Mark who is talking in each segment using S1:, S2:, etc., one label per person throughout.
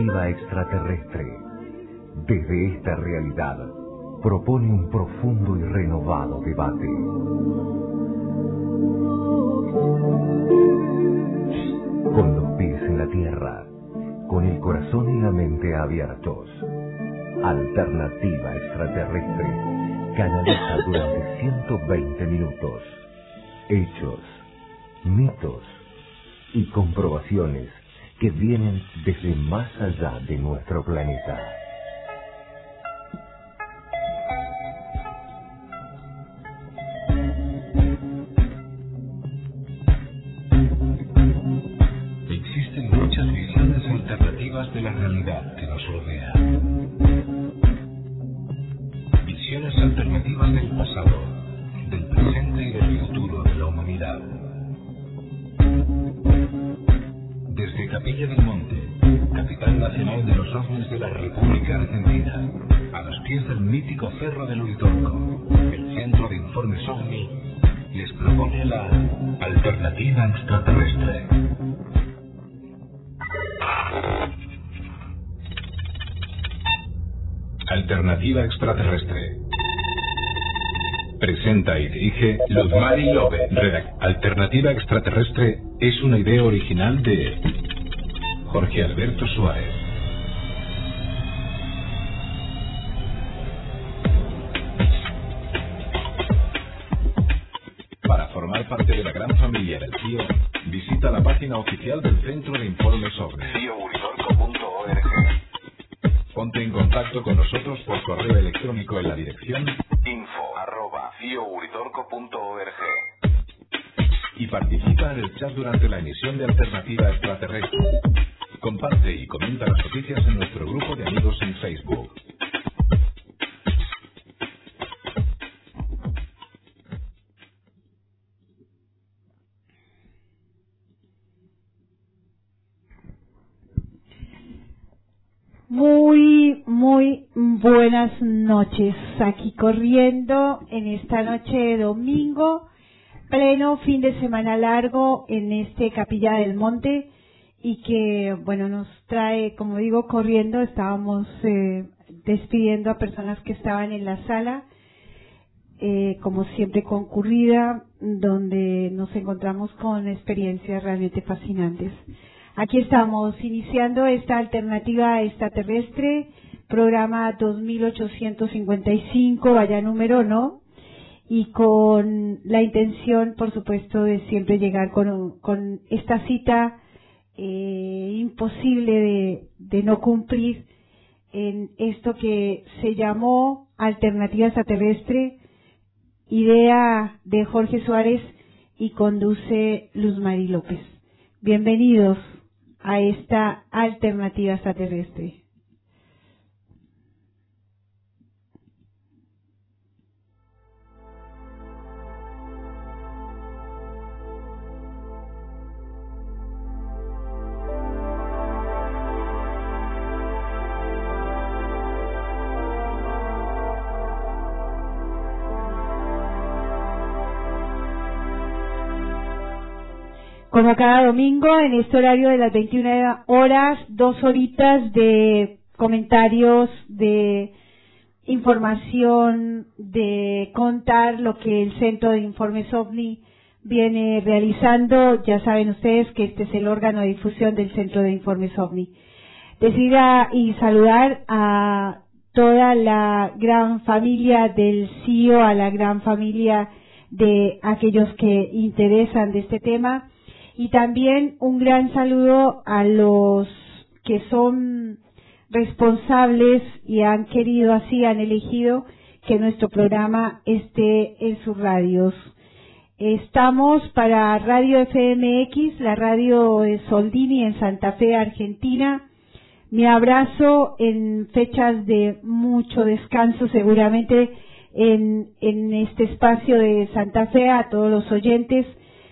S1: Alternativa extraterrestre. Desde esta realidad propone un profundo y renovado debate. Con los pies en la tierra, con el corazón y la mente abiertos. Alternativa extraterrestre canaliza durante 120 minutos hechos, mitos y comprobaciones que vienen desde más allá de nuestro planeta.
S2: Existen muchas visiones alternativas de la realidad que nos rodea. Visiones alternativas del pasado, del presente y del futuro de la humanidad. Capilla del Monte, capital nacional de los ovnis de la República Argentina, a los pies del mítico Cerro del Uritorco, el Centro de Informes OVNI les propone la alternativa extraterrestre. Alternativa extraterrestre. Presenta y dirige Luzmari Lobe. Redac- Alternativa extraterrestre es una idea original de Jorge Alberto Suárez.
S3: Corriendo en esta noche de domingo, pleno fin de semana largo en este Capilla del Monte y que, bueno, nos trae, como digo, corriendo. Estábamos eh, despidiendo a personas que estaban en la sala, eh, como siempre concurrida, donde nos encontramos con experiencias realmente fascinantes. Aquí estamos iniciando esta alternativa extraterrestre, programa 2855, vaya número, ¿no? Y con la intención, por supuesto, de siempre llegar con, con esta cita eh, imposible de, no cumplir en esto que se llamó alternativa extraterrestre, idea de Jorge Suárez y conduce Luz Mari López. Bienvenidos a esta alternativa extraterrestre. Como cada domingo, en este horario de las 21 horas, dos horitas de comentarios, de información, de contar lo que el Centro de Informes OVNI viene realizando. Ya saben ustedes que este es el órgano de difusión del Centro de Informes OVNI. Decida y saludar a toda la gran familia del CIO, a la gran familia de aquellos que interesan de este tema y también un gran saludo a los que son responsables y han querido así, han elegido que nuestro programa esté en sus radios. Estamos para Radio FMX, la radio de Soldini en Santa Fe, Argentina. Mi abrazo en fechas de mucho descanso, seguramente en, en este espacio de Santa Fe, a todos los oyentes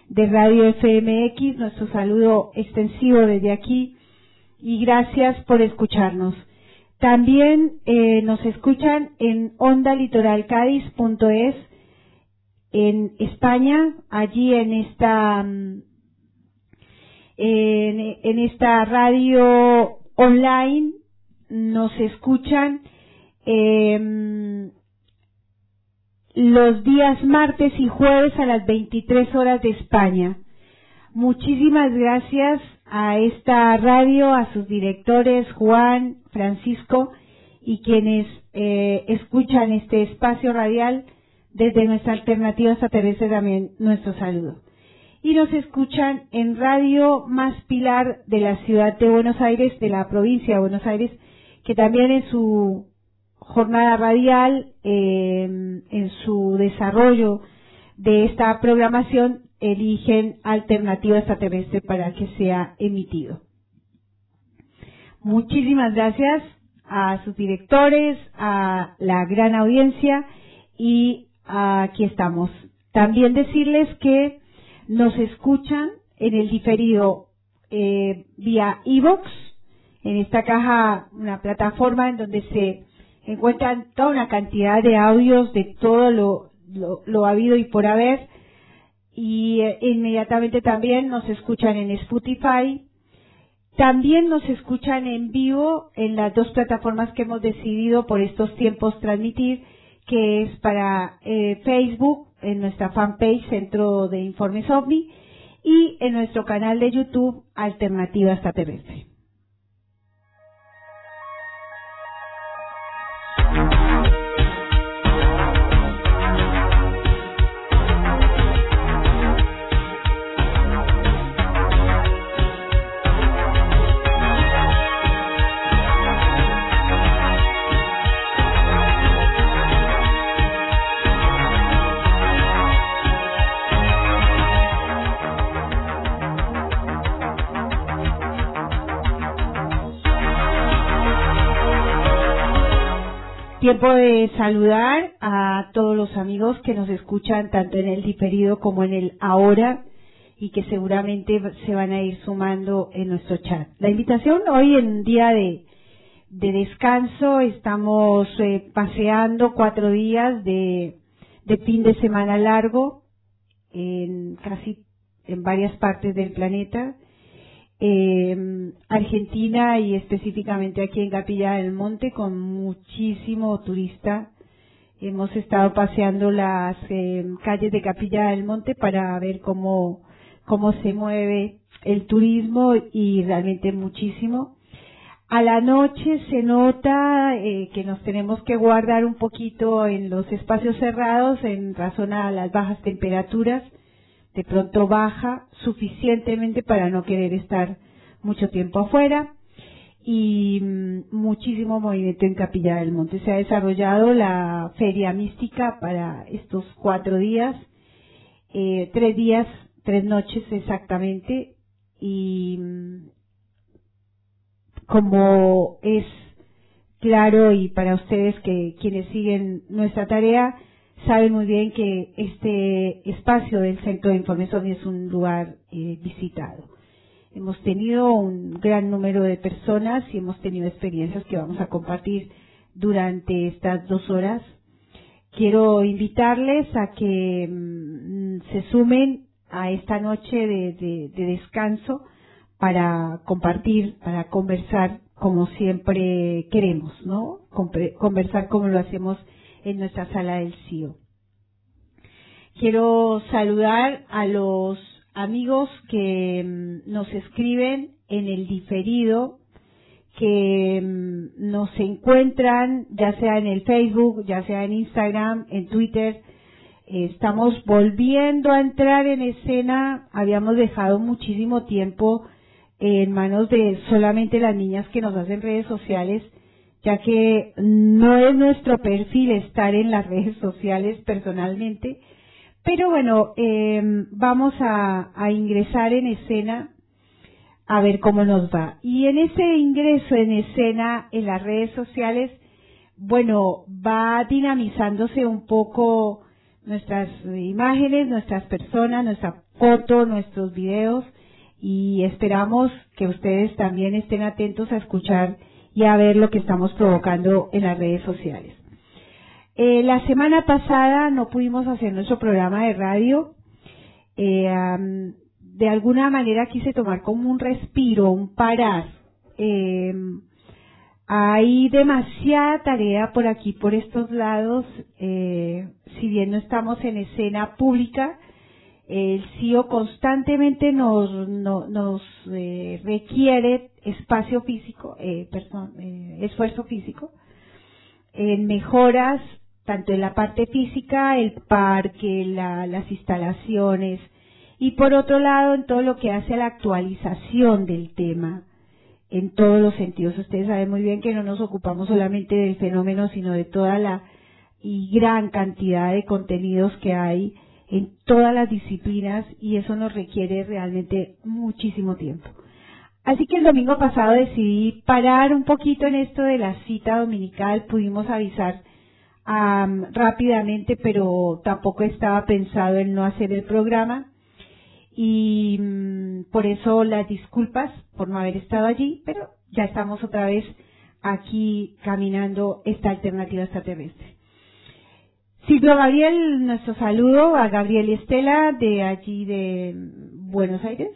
S3: de Radio FMX, nuestro saludo extensivo desde aquí y gracias por escucharnos. También eh, nos escuchan en ondalitoralcádiz.es en España, allí en esta mm, en, esta radio online nos escuchan em, los días martes y jueves a las 23 horas de España. Muchísimas gracias a esta radio, a sus directores Juan, Francisco y quienes eh, escuchan este espacio radial desde nuestra alternativa extraterrestre también nuestro saludo. Y nos escuchan en Radio Más Pilar de la ciudad de Buenos Aires, de la provincia de Buenos Aires, que también en su jornada radial, eh, en su desarrollo de esta programación, eligen alternativa extraterrestre para que sea emitido. Muchísimas gracias a sus directores, a la gran audiencia y aquí estamos. También decirles que nos escuchan en el diferido eh, vía iVox, en esta caja, una plataforma en donde se encuentran toda una cantidad de audios de todo lo, lo habido y por haber y eh, inmediatamente también nos escuchan en Spotify. También nos escuchan en vivo en las dos plataformas que hemos decidido por estos tiempos transmitir, que es para eh, Facebook, en nuestra fanpage Centro de Informes OVNI, y en nuestro canal de YouTube Alternativa Extraterrestre. Tiempo de saludar a todos los amigos que nos escuchan tanto en el diferido como en el ahora y que seguramente se van a ir sumando en nuestro chat. La invitación hoy en día de, descanso, estamos eh, paseando cuatro días de, de fin de semana largo en casi en varias partes del planeta eh, Argentina y específicamente aquí en Capilla del Monte con muchísimo turista. Hemos estado paseando las eh, calles de Capilla del Monte para ver cómo, cómo se mueve el turismo y realmente muchísimo. A la noche se nota eh, que nos tenemos que guardar un poquito en los espacios cerrados en razón a las bajas temperaturas de pronto baja suficientemente para no querer estar mucho tiempo afuera. Y mm, muchísimo movimiento en Capilla del Monte. Se ha desarrollado la feria mística para estos cuatro días, eh, tres días, tres noches exactamente. Y mm, como es claro y para ustedes que quienes siguen nuestra tarea, saben muy bien que este espacio del Centro de Información es un lugar eh, visitado. Hemos tenido un gran número de personas y hemos tenido experiencias que vamos a compartir durante estas dos horas. Quiero invitarles a que mm, se sumen a esta noche de, de descanso para compartir, para conversar como siempre queremos, ¿no? Conversar como lo hacemos en nuestra sala del CIO. Quiero saludar a los amigos que mm, nos escriben en el diferido, que mm, nos encuentran ya sea en el Facebook, ya sea en Instagram, en Twitter. estamos volviendo a entrar en escena, habíamos dejado muchísimo tiempo en manos de solamente las niñas que nos hacen redes sociales ya que no es nuestro perfil estar en las redes sociales personalmente, pero bueno, eh, vamos a, a, ingresar en escena a ver cómo nos va. Y en ese ingreso en escena en las redes sociales, bueno, va dinamizándose un poco nuestras imágenes, nuestras personas, nuestra foto, nuestros videos y esperamos que ustedes también estén atentos a escuchar y a ver lo que estamos provocando en las redes sociales. Eh, la semana pasada no pudimos hacer nuestro programa de radio. Eh, de alguna manera quise tomar como un respiro, un parar. Eh, hay demasiada tarea por aquí, por estos lados. si bien no estamos en escena pública, el CIO constantemente nos, nos eh, requiere espacio físico, eh, eh, esfuerzo físico, en mejoras tanto en la parte física, el parque, las instalaciones, y por otro lado en todo lo que hace a la actualización del tema, en todos los sentidos. Ustedes saben muy bien que no nos ocupamos solamente del fenómeno, sino de toda la y gran cantidad de contenidos que hay en todas las disciplinas y eso nos requiere realmente muchísimo tiempo. Así que el domingo pasado decidí parar un poquito en esto de la cita dominical, pudimos avisar rápidamente, pero tampoco estaba pensado en no hacer el programa y mm, por eso las disculpas por no haber estado allí, pero ya estamos otra vez aquí caminando esta alternativa extraterrestre. Silvio Gabriel, nuestro saludo a Gabriel y Estela de allí de Buenos Aires.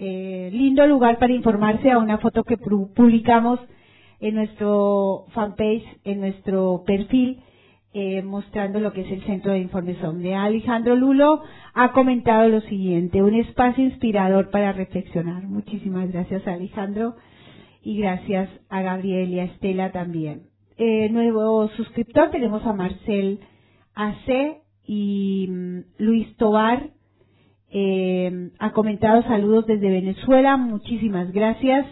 S3: Eh, lindo lugar para informarse a una foto que publicamos en nuestro fanpage, en nuestro perfil, eh, mostrando lo que es el Centro de Información de Alejandro Lulo ha comentado lo siguiente, un espacio inspirador para reflexionar. Muchísimas gracias Alejandro y gracias a Gabriel y a Estela también. Eh, nuevo suscriptor tenemos a Marcel AC y mm, Luis Tobar eh, ha comentado saludos desde Venezuela, muchísimas gracias.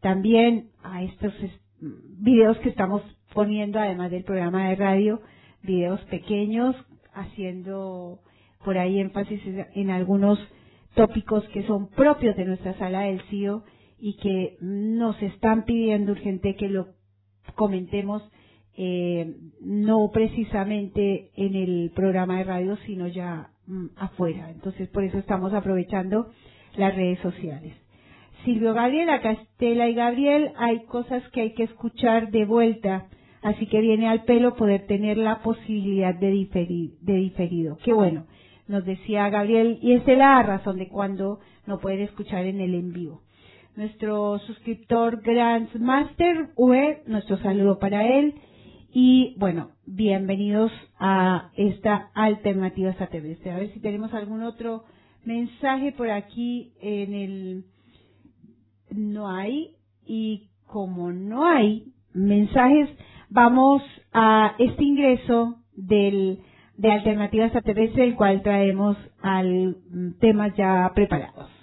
S3: También a estos videos que estamos poniendo, además del programa de radio, videos pequeños, haciendo por ahí énfasis en algunos tópicos que son propios de nuestra sala del CIO y que nos están pidiendo urgente que lo comentemos eh, no precisamente en el programa de radio, sino ya afuera. Entonces, por eso estamos aprovechando las redes sociales. Silvio Gabriel, acá Estela y Gabriel, hay cosas que hay que escuchar de vuelta, así que viene al pelo poder tener la posibilidad de, diferido. Qué bueno, nos decía Gabriel, y esta es la razón de cuando no puede escuchar en el en vivo. Nuestro suscriptor Grandmaster UE, nuestro saludo para él. Y bueno, bienvenidos a esta alternativa extraterrestre. A ver si tenemos algún otro mensaje por aquí en el... No hay. Y como no hay mensajes, vamos a este ingreso del, de alternativa extraterrestre, el cual traemos al temas ya preparados.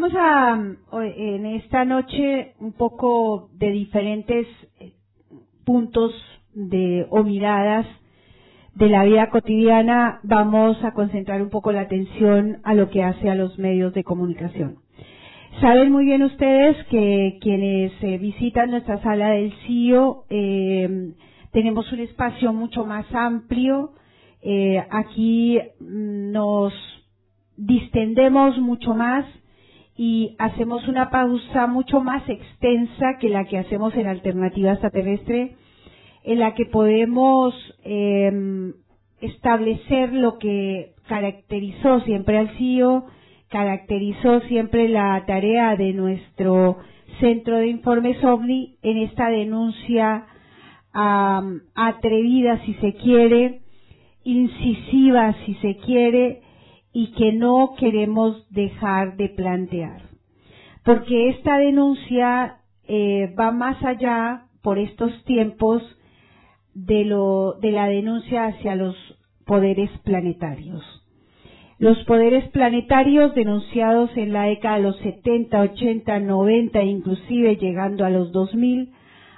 S3: Vamos a, en esta noche, un poco de diferentes eh, puntos de, o miradas de la vida cotidiana, vamos a concentrar un poco la atención a lo que hace a los medios de comunicación. Saben muy bien ustedes que quienes eh, visitan nuestra sala del CIO eh, tenemos un espacio mucho más amplio. aquí mm, nos distendemos mucho más y hacemos una pausa mucho más extensa que la que hacemos en alternativa extraterrestre, en la que podemos em, establecer lo que caracterizó siempre al CIO, caracterizó siempre la tarea de nuestro centro de informes OVNI en esta denuncia atrevida si se quiere, incisiva si se quiere, y que no queremos dejar de plantear. Porque esta denuncia eh, va más allá por estos tiempos de, de la denuncia hacia los poderes planetarios. Los poderes planetarios denunciados en la década de los 70, 80, 90 e inclusive llegando a los 2000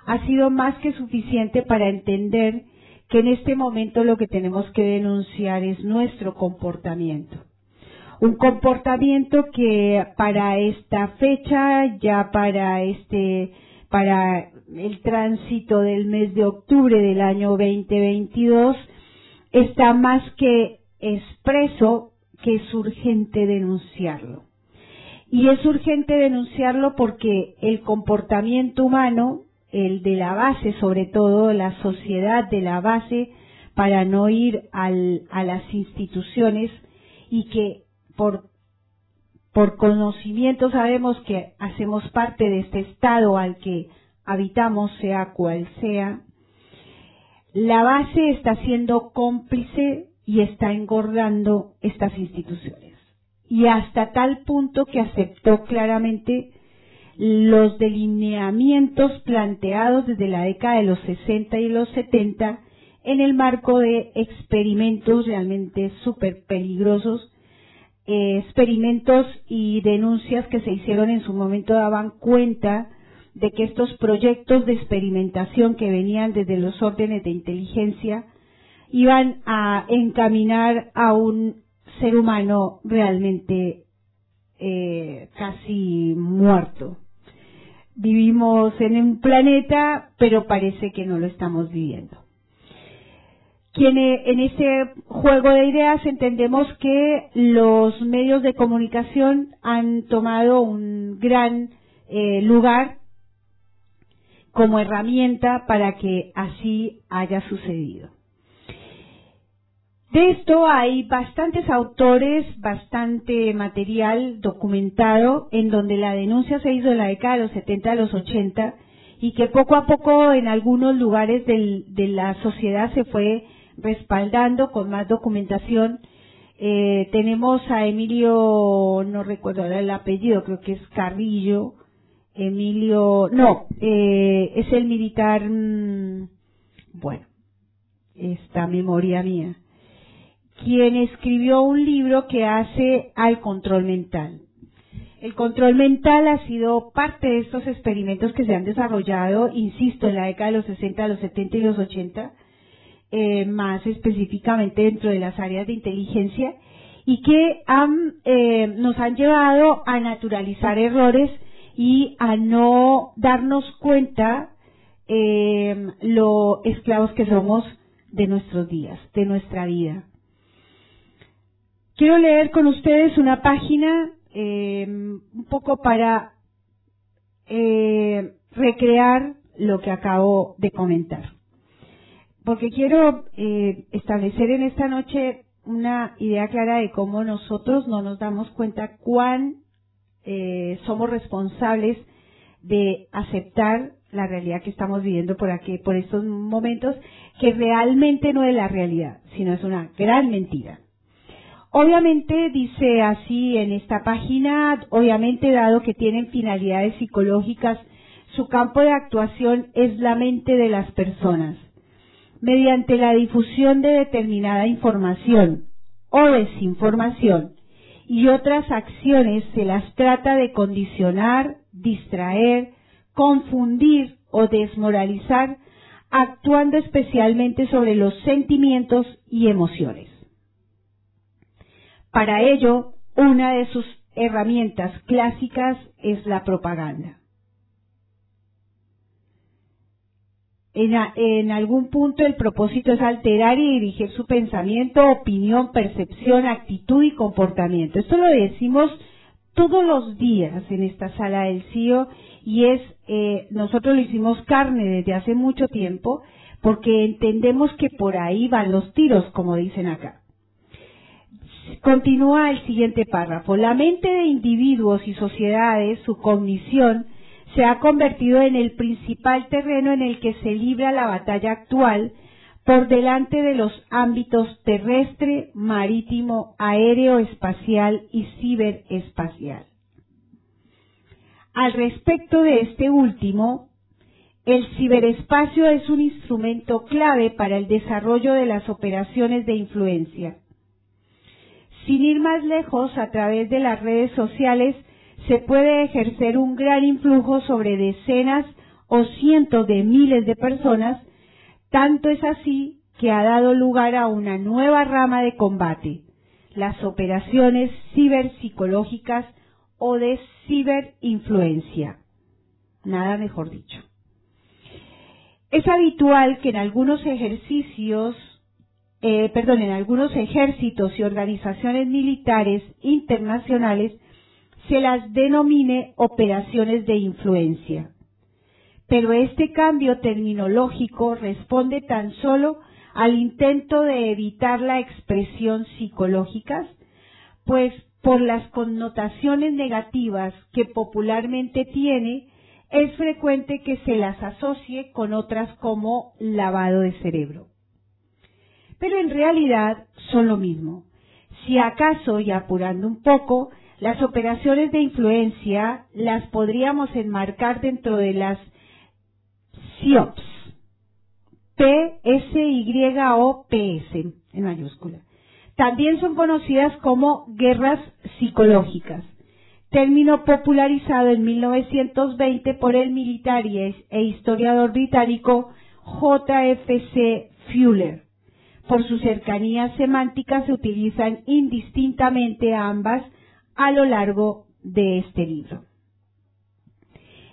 S3: ha sido más que suficiente para entender que en este momento lo que tenemos que denunciar es nuestro comportamiento. Un comportamiento que para esta fecha, ya para este, para el tránsito del mes de octubre del año 2022, está más que expreso que es urgente denunciarlo. Y es urgente denunciarlo porque el comportamiento humano, el de la base, sobre todo la sociedad de la base, para no ir al, a las instituciones y que por, por conocimiento sabemos que hacemos parte de este estado al que habitamos, sea cual sea, la base está siendo cómplice y está engordando estas instituciones. Y hasta tal punto que aceptó claramente los delineamientos planteados desde la década de los 60 y los 70 en el marco de experimentos realmente súper peligrosos, eh, experimentos y denuncias que se hicieron en su momento daban cuenta de que estos proyectos de experimentación que venían desde los órdenes de inteligencia iban a encaminar a un ser humano realmente eh, casi muerto. Vivimos en un planeta, pero parece que no lo estamos viviendo. en este juego de ideas entendemos que los medios de comunicación han tomado un gran eh, lugar como herramienta para que así haya sucedido. De esto hay bastantes autores, bastante material documentado en donde la denuncia se hizo en la década de los 70 a los 80 y que poco a poco en algunos lugares de la sociedad se fue respaldando con más documentación. Eh, tenemos a Emilio, no recuerdo el apellido, creo que es Carrillo, Emilio, no, eh, es el militar, mm, bueno, esta memoria mía quien escribió un libro que hace al control mental. El control mental ha sido parte de estos experimentos que se han desarrollado, insisto, en la década de los 60, los 70 y los 80, eh, más específicamente dentro de las áreas de inteligencia, y que eh, nos han llevado a naturalizar errores y a no darnos cuenta eh, lo esclavos que somos de nuestros días, de nuestra vida. Quiero leer con ustedes una página eh, un poco para eh, recrear lo que acabo de comentar. Porque quiero eh, establecer en esta noche una idea clara de cómo nosotros no nos damos cuenta cuán somos responsables de aceptar la realidad que estamos viviendo por aquí, por estos momentos, que realmente no es la realidad, sino es una gran mentira. Obviamente dice así en esta página, obviamente dado que tienen finalidades psicológicas, su campo de actuación es la mente de las personas. Mediante la difusión de determinada información o desinformación y otras acciones se las trata de condicionar, distraer, confundir o desmoralizar, actuando especialmente sobre los sentimientos y emociones. Para ello, una de sus herramientas clásicas es la propaganda. En, algún punto el propósito es alterar y dirigir su pensamiento, opinión, percepción, actitud y comportamiento. Esto lo decimos todos los días en esta sala del CIO y es, eh, nosotros lo hicimos carne desde hace mucho tiempo porque entendemos que por ahí van los tiros, como dicen acá. Continúa el siguiente párrafo. La mente de individuos y sociedades, su cognición, se ha convertido en el principal terreno en el que se libra la batalla actual por delante de los ámbitos terrestre, marítimo, aéreo, espacial y ciberespacial. Al respecto de este último, el ciberespacio es un instrumento clave para el desarrollo de las operaciones de influencia Sin ir más lejos, a través de las redes sociales se puede ejercer un gran influjo sobre decenas o cientos de miles de personas, tanto es así que ha dado lugar a una nueva rama de combate, las operaciones ciberpsicológicas o de ciberinfluencia. Nada mejor dicho. Es habitual que en algunos ejercicios, eh, perdón, en algunos ejércitos y organizaciones militares internacionales se las denomine operaciones de influencia. Pero este cambio terminológico responde tan solo al intento de evitar la expresión psicológicas, pues por las connotaciones negativas que popularmente tiene, es frecuente que se las asocie con otras como lavado de cerebro. Pero en realidad son lo mismo. Si acaso, y apurando un poco, las operaciones de influencia las podríamos enmarcar dentro de las SIOPS, P-S-Y-O-P-S en mayúscula. También son conocidas como guerras psicológicas, término popularizado en 1920 por el militar e historiador británico J.F.C. Fuller. Por su cercanía semántica se utilizan indistintamente ambas a lo largo de este libro.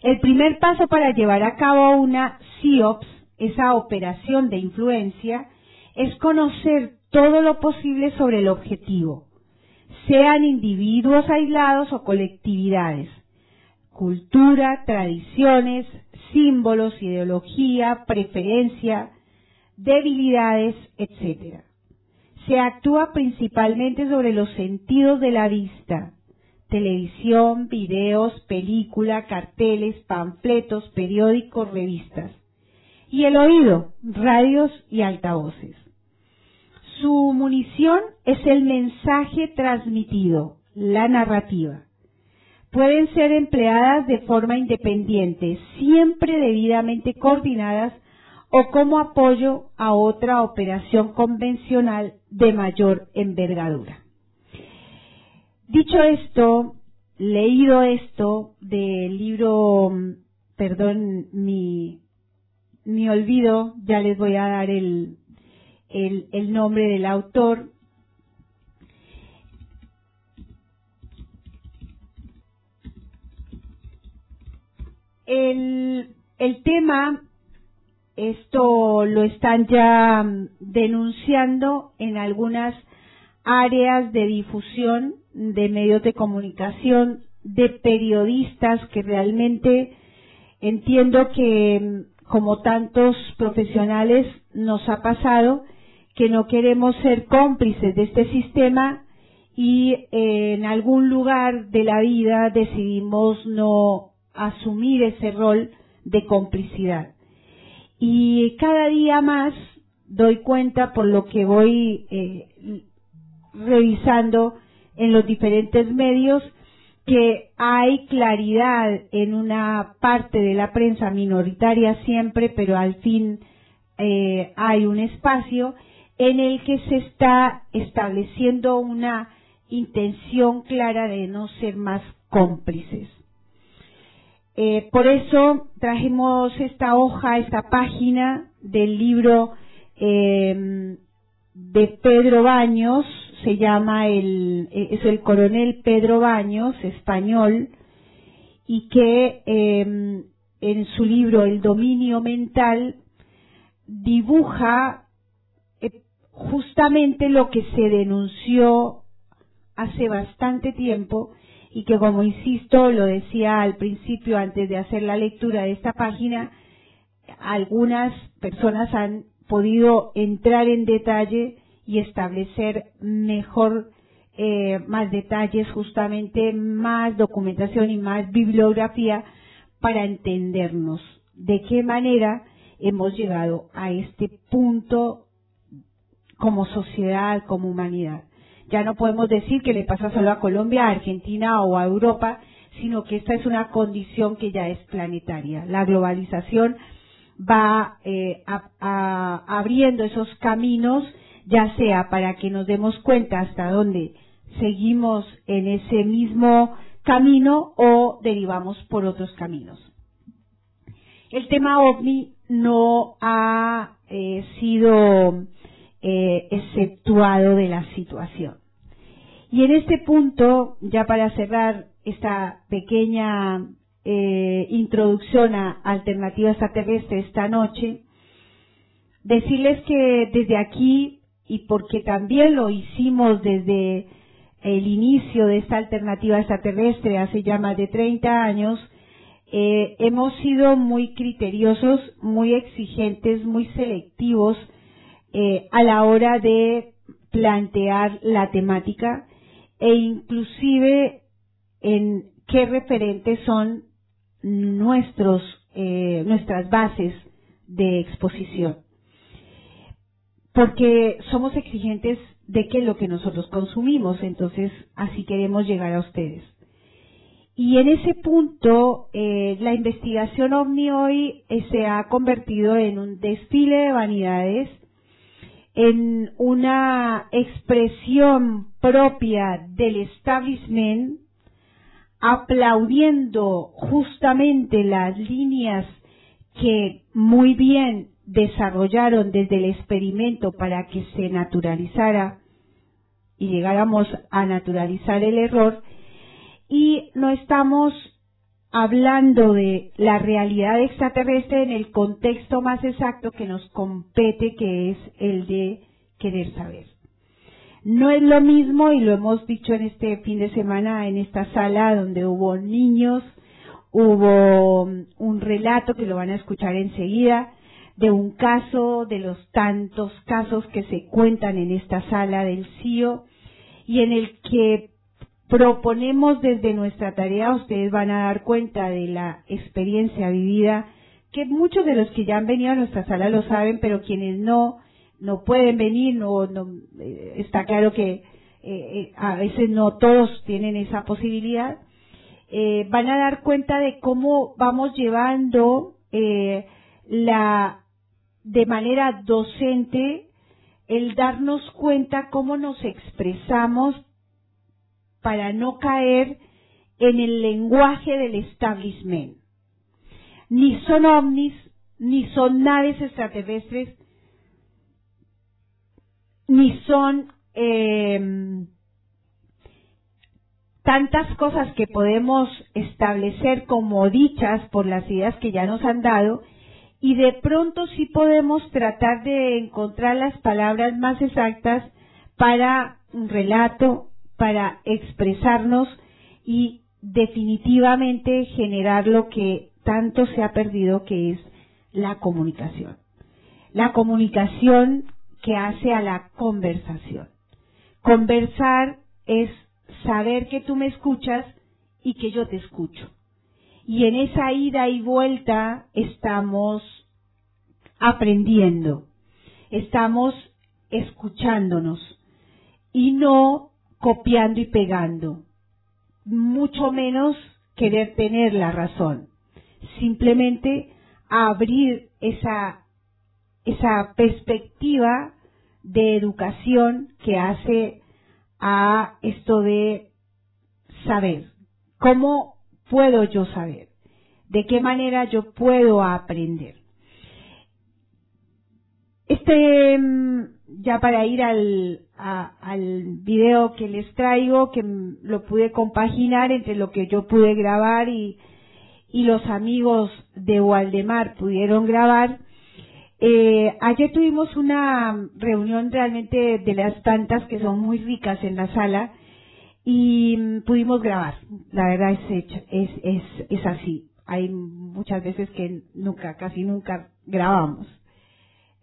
S3: El primer paso para llevar a cabo una SIOPS, esa operación de influencia, es conocer todo lo posible sobre el objetivo, sean individuos aislados o colectividades, cultura, tradiciones, símbolos, ideología, preferencia, debilidades, etc. Se actúa principalmente sobre los sentidos de la vista, televisión, videos, película, carteles, panfletos, periódicos, revistas. Y el oído, radios y altavoces. Su munición es el mensaje transmitido, la narrativa. Pueden ser empleadas de forma independiente, siempre debidamente coordinadas o como apoyo a otra operación convencional de mayor envergadura. Dicho esto, leído esto del libro, perdón, mi, mi olvido, ya les voy a dar el, el, el nombre del autor. El, el tema, esto lo están ya denunciando en algunas áreas de difusión de medios de comunicación, de periodistas que realmente entiendo que como tantos profesionales nos ha pasado que no queremos ser cómplices de este sistema y en algún lugar de la vida decidimos no asumir ese rol de complicidad. Y cada día más doy cuenta por lo que voy eh, revisando en los diferentes medios que hay claridad en una parte de la prensa minoritaria siempre, pero al fin eh, hay un espacio en el que se está estableciendo una intención clara de no ser más cómplices. Eh, por eso trajimos esta hoja, esta página del libro eh, de Pedro Baños, se llama el, eh, es el coronel Pedro Baños, español, y que em, en su libro El dominio mental dibuja eh, justamente lo que se denunció hace bastante tiempo y que como insisto, lo decía al principio antes de hacer la lectura de esta página, algunas personas han podido entrar en detalle y establecer mejor eh, más detalles, justamente más documentación y más bibliografía para entendernos de qué manera hemos llegado a este punto como sociedad, como humanidad. Ya no podemos decir que le pasa solo a Colombia, a Argentina o a Europa, sino que esta es una condición que ya es planetaria. La globalización va eh, abriendo esos caminos ya sea para que nos demos cuenta hasta dónde seguimos en ese mismo camino o derivamos por otros caminos. El tema OVNI no ha eh, sido eh, exceptuado de la situación. Y en este punto, ya para cerrar esta pequeña eh, introducción a alternativa extraterrestre esta noche, decirles que desde aquí, y porque también lo hicimos desde el inicio de esta alternativa extraterrestre hace ya más de 30 años, eh, hemos sido muy criteriosos, muy exigentes, muy selectivos eh, a la hora de plantear la temática e inclusive en qué referentes son nuestros, eh, nuestras bases de exposición. Porque somos exigentes de qué es lo que nosotros consumimos, entonces así queremos llegar a ustedes. Y en ese punto, eh, la investigación OVNI hoy eh, se ha convertido en un desfile de vanidades, en una expresión propia del establishment, aplaudiendo justamente las líneas que muy bien desarrollaron desde el experimento para que se naturalizara y llegáramos a naturalizar el error y no estamos hablando de la realidad extraterrestre en el contexto más exacto que nos compete que es el de querer saber. No es lo mismo, y lo hemos dicho en este fin de semana en esta sala donde hubo niños, hubo un relato que lo van a escuchar enseguida, de un caso, de los tantos casos que se cuentan en esta sala del CIO, y en el que proponemos desde nuestra tarea, ustedes van a dar cuenta de la experiencia vivida, que muchos de los que ya han venido a nuestra sala lo saben, pero quienes no, no pueden venir, no, no eh, está claro que eh, eh, a veces no todos tienen esa posibilidad, van a dar cuenta de cómo vamos llevando la de manera docente el darnos cuenta cómo nos expresamos para no caer en el lenguaje del establishment. Ni son ovnis, ni son naves extraterrestres, ni son em, tantas cosas que podemos establecer como dichas por las ideas que ya nos han dado y de pronto sí podemos tratar de encontrar las palabras más exactas para un relato, para expresarnos y definitivamente generar lo que tanto se ha perdido que es la comunicación. La comunicación que hace a la conversación. Conversar es saber que tú me escuchas y que yo te escucho. Y en esa ida y vuelta estamos aprendiendo, estamos escuchándonos y no copiando y pegando, mucho menos querer tener la razón, simplemente abrir esa, esa perspectiva de educación que hace a esto de saber. ¿Cómo puedo yo saber? ¿De qué manera yo puedo aprender? Este, mm, ya para ir al, al video que les traigo, que lo pude compaginar entre lo que yo pude grabar y, y los amigos de Waldemar pudieron grabar. Eh, ayer tuvimos una reunión realmente de las tantas que son muy ricas en la sala y pudimos grabar. La verdad es, es, es, es así. Hay muchas veces que nunca, casi nunca grabamos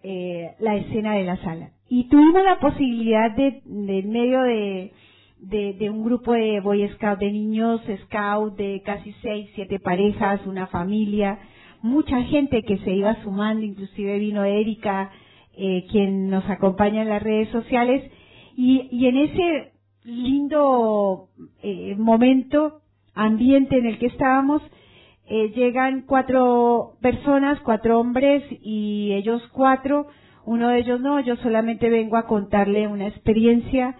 S3: eh, la escena de la sala. Y tuvimos la posibilidad de, en medio de, de, un grupo de Boy Scout, de niños Scout, de casi seis, siete parejas, una familia, mucha gente que se iba sumando, inclusive vino Erika, eh, quien nos acompaña en las redes sociales, y, y en ese lindo eh, momento, ambiente en el que estábamos, eh, llegan cuatro personas, cuatro hombres y ellos cuatro, uno de ellos no, yo solamente vengo a contarle una experiencia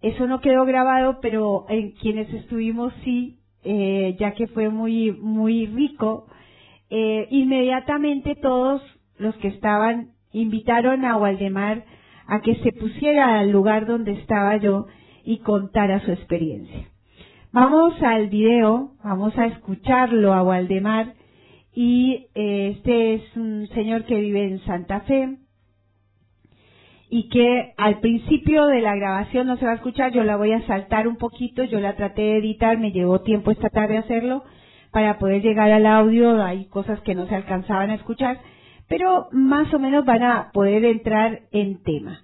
S3: Eso no quedó grabado, pero en quienes estuvimos sí, eh, ya que fue muy, muy rico. Eh, inmediatamente todos los que estaban invitaron a Waldemar a que se pusiera al lugar donde estaba yo y contara su experiencia. Vamos al video, vamos a escucharlo a Waldemar. Y eh, este es un señor que vive en Santa Fe y que al principio de la grabación no se va a escuchar, yo la voy a saltar un poquito, yo la traté de editar, me llevó tiempo esta tarde hacerlo para poder llegar al audio, hay cosas que no se alcanzaban a escuchar, pero más o menos van a poder entrar en tema.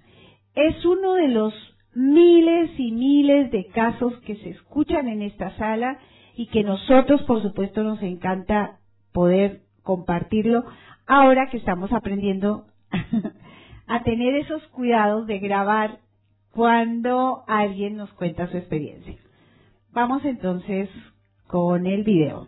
S3: Es uno de los miles y miles de casos que se escuchan en esta sala y que nosotros, por supuesto, nos encanta poder compartirlo ahora que estamos aprendiendo a tener esos cuidados de grabar cuando alguien nos cuenta su experiencia. Vamos entonces con el video.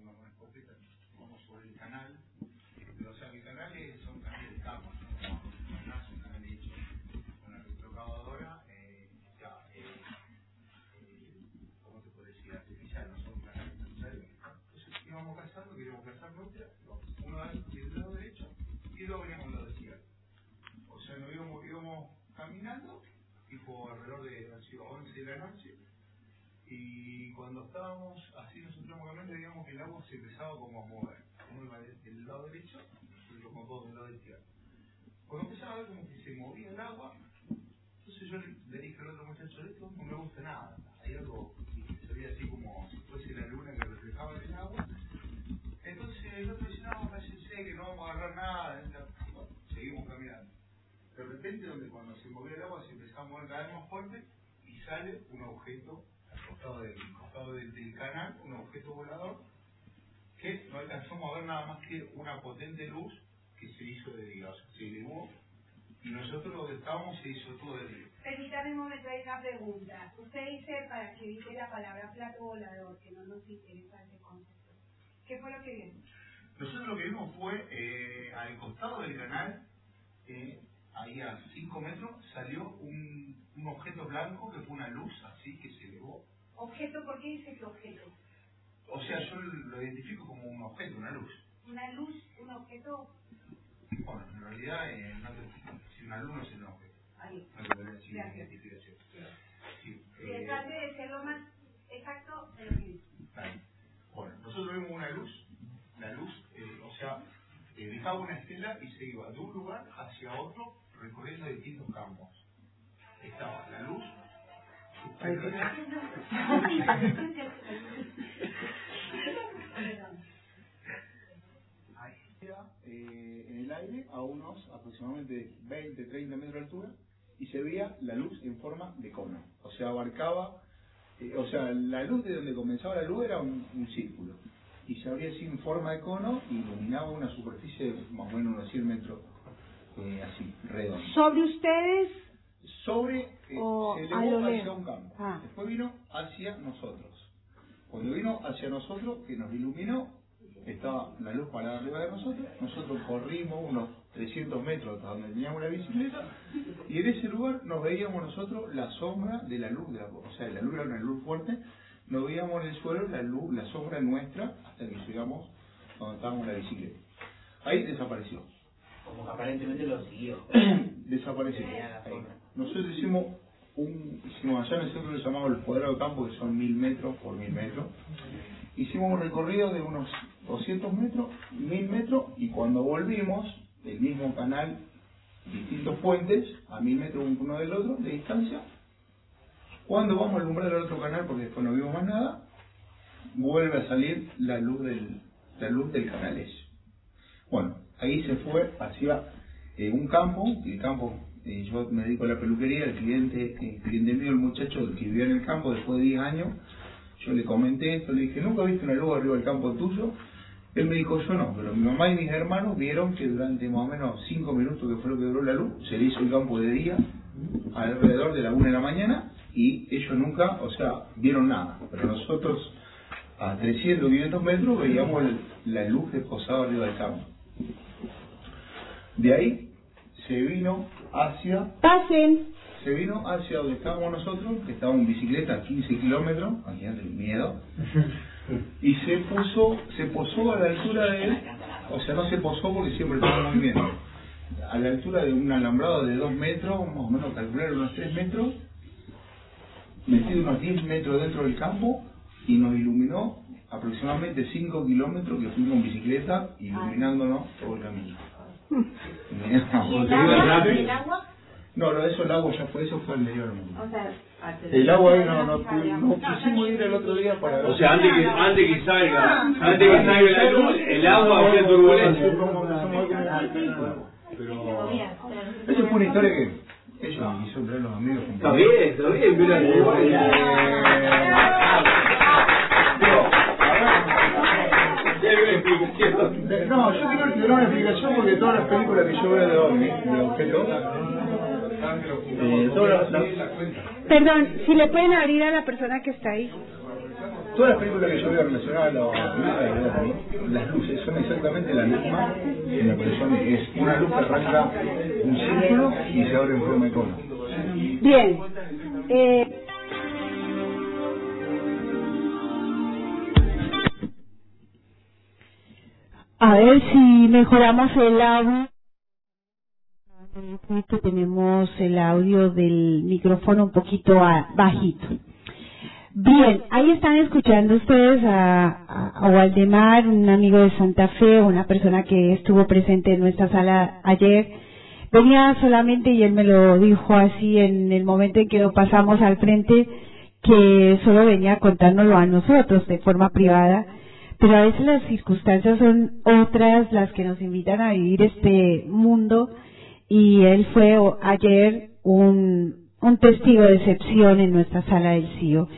S4: cuando estábamos así nosotros momento veíamos que el agua se empezaba como a mover. Uno del lado derecho, y como todo del lado izquierdo. Cuando empezaba a ver como que se movía el agua, entonces yo le dije al otro muchacho, esto no me gusta nada. Hay algo que se veía así como si fuese la luna que reflejaba el agua. Repente, donde cuando se movía el agua se empezaba a mover cada vez más fuerte y sale un objeto costado del, costado del, canal, un objeto volador, que no alcanzamos a ver nada más que una potente luz que se hizo de día, se elevó, y nosotros lo que estábamos se hizo todo de día.
S5: Permítame un momento, hay una pregunta. Usted dice para que dice la palabra plato volador, que no nos interesa ese concepto. ¿Qué fue lo que vimos?
S4: Nosotros lo que vimos fue, eh, al costado del canal, eh, ahí a 5 metros, salió un, un objeto blanco que fue una luz así que se elevó
S5: Objeto, ¿por qué dice que objeto?
S4: O sea, yo lo identifico como un objeto, una luz.
S5: ¿Una luz, un objeto?
S4: Bueno, en realidad, eh, no te, si una luz no es un objeto.
S5: Ahí.
S4: No te podría decir identificación.
S5: Sí, eh, trate de ser lo más exacto de lo que dice.
S4: Bueno, nosotros vimos una luz, la luz, eh, o sea, eh, dejaba una estela y se iba de un lugar hacia otro recorriendo distintos campos. Estaba la luz eh, en el aire a unos aproximadamente 20, 30 metros de altura y se veía la luz en forma de cono. O sea, abarcaba, eh, o sea, la luz de donde comenzaba la luz era un, círculo y se abría así en forma de cono y iluminaba una superficie de más o menos unos 100 metros eh, así, redondo.
S3: ¿Sobre ustedes
S4: sobre, eh, se elevó hacia un campo. Ah. Después vino hacia nosotros. Cuando vino hacia nosotros, que nos iluminó, estaba la luz para arriba de nosotros, nosotros corrimos unos 300 metros hasta donde teníamos la bicicleta, y en ese lugar nos veíamos nosotros la sombra de la luz, de la, o sea, la luz era una luz fuerte, nos veíamos en el suelo la luz, la sombra nuestra, hasta que llegamos donde estábamos en la bicicleta. Ahí desapareció.
S6: Como que aparentemente lo siguió.
S4: desapareció. Nosotros hicimos un, hicimos allá en el centro que llamamos los cuadrados de campo, que son mil metros por mil metros. Hicimos un recorrido de unos 200 metros, mil metros, y cuando volvimos, el mismo canal, distintos puentes, a mil metros uno del otro, de distancia, cuando vamos a alumbrar el otro canal, porque después no vimos más nada, vuelve a salir la luz del, la luz del canal ese. Bueno, ahí se fue hacia eh, un campo, el campo, eh, yo me dedico a la peluquería, el cliente, el cliente mío, el muchacho que vivía en el campo después de 10 años, yo le comenté esto, le dije, ¿nunca viste una luz arriba del campo tuyo? Él me dijo, yo no, pero mi mamá y mis hermanos vieron que durante más o menos 5 minutos que fue lo que duró la luz, se le hizo el campo de día, alrededor de la 1 de la mañana, y ellos nunca, o sea, vieron nada. Pero nosotros, a 300, 500 metros, veíamos el- la luz desposada arriba del campo. De ahí se vino hacia
S3: Pasen.
S4: se vino hacia donde estábamos nosotros, que estábamos en bicicleta a 15 kilómetros, imagínate el miedo, y se puso, se posó a la altura de, o sea, no se posó porque siempre estaba en movimiento, a la altura de un alambrado de 2 metros, más o menos calcular unos 3 metros, metido unos 10 metros dentro del campo, y nos iluminó aproximadamente 5 kilómetros que fuimos en bicicleta, iluminándonos todo el camino.
S5: ¿Y el agua? ¿El agua?
S4: No, no, eso el agua ya fue, eso fue el medio del mundo.
S5: O sea,
S4: El agua ahí no, no, no quisimos ir el otro día para.
S7: O sea, antes que, antes que salga, antes que salga la luz, el agua hacía turbulencia.
S4: Pero esa fue una historia que ellos hizo traer los amigos.
S7: Está bien, está bien, mira.
S4: No, yo quiero que una explicación porque todas las películas que yo veo de ovni, de objetos, eh, todas, las,
S3: Perdón, si le pueden abrir a la persona que está ahí.
S4: Todas las películas que yo veo relacionadas a los las luces son exactamente las mismas en la persona. Es una luz que arranca un círculo y se abre en forma de cono.
S3: Bien. Eh, a ver si mejoramos el audio. Que tenemos el audio del micrófono un poquito a- bajito. Bien, ahí están escuchando ustedes a, a, Waldemar, un amigo de Santa Fe, una persona que estuvo presente en nuestra sala ayer. Venía solamente, y él me lo dijo así en el momento en que lo pasamos al frente, que solo venía a contárnoslo a nosotros de forma privada, pero a veces las circunstancias son otras las que nos invitan a vivir este mundo y él fue ayer un, un testigo de excepción en nuestra sala del CIO.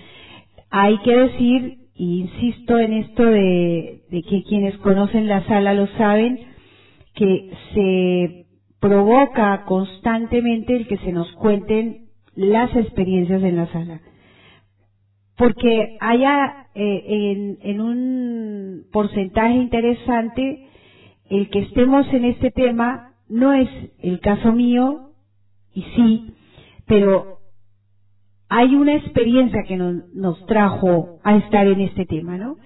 S3: Hay que decir, e insisto en esto de, que quienes conocen la sala lo saben, que se provoca constantemente el que se nos cuenten las experiencias en la sala. Porque haya eh, en un porcentaje interesante el que estemos en este tema no es el caso mío, y sí, pero hay una experiencia que nos, nos trajo a estar en este tema, ¿no?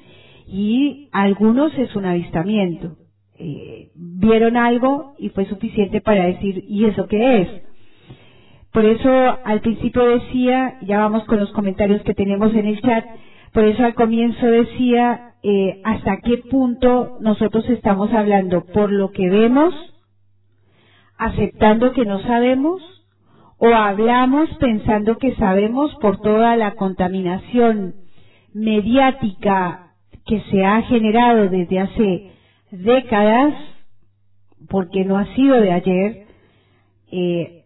S3: Y algunos es un avistamiento. Eh, vieron algo y fue suficiente para decir, ¿y eso qué es? Por eso al principio decía, ya vamos con los comentarios que tenemos en el chat, por eso al comienzo decía eh, hasta qué punto nosotros estamos hablando por lo que vemos, aceptando que no sabemos, o hablamos pensando que sabemos por toda la contaminación mediática que se ha generado desde hace décadas, porque no ha sido de ayer, eh,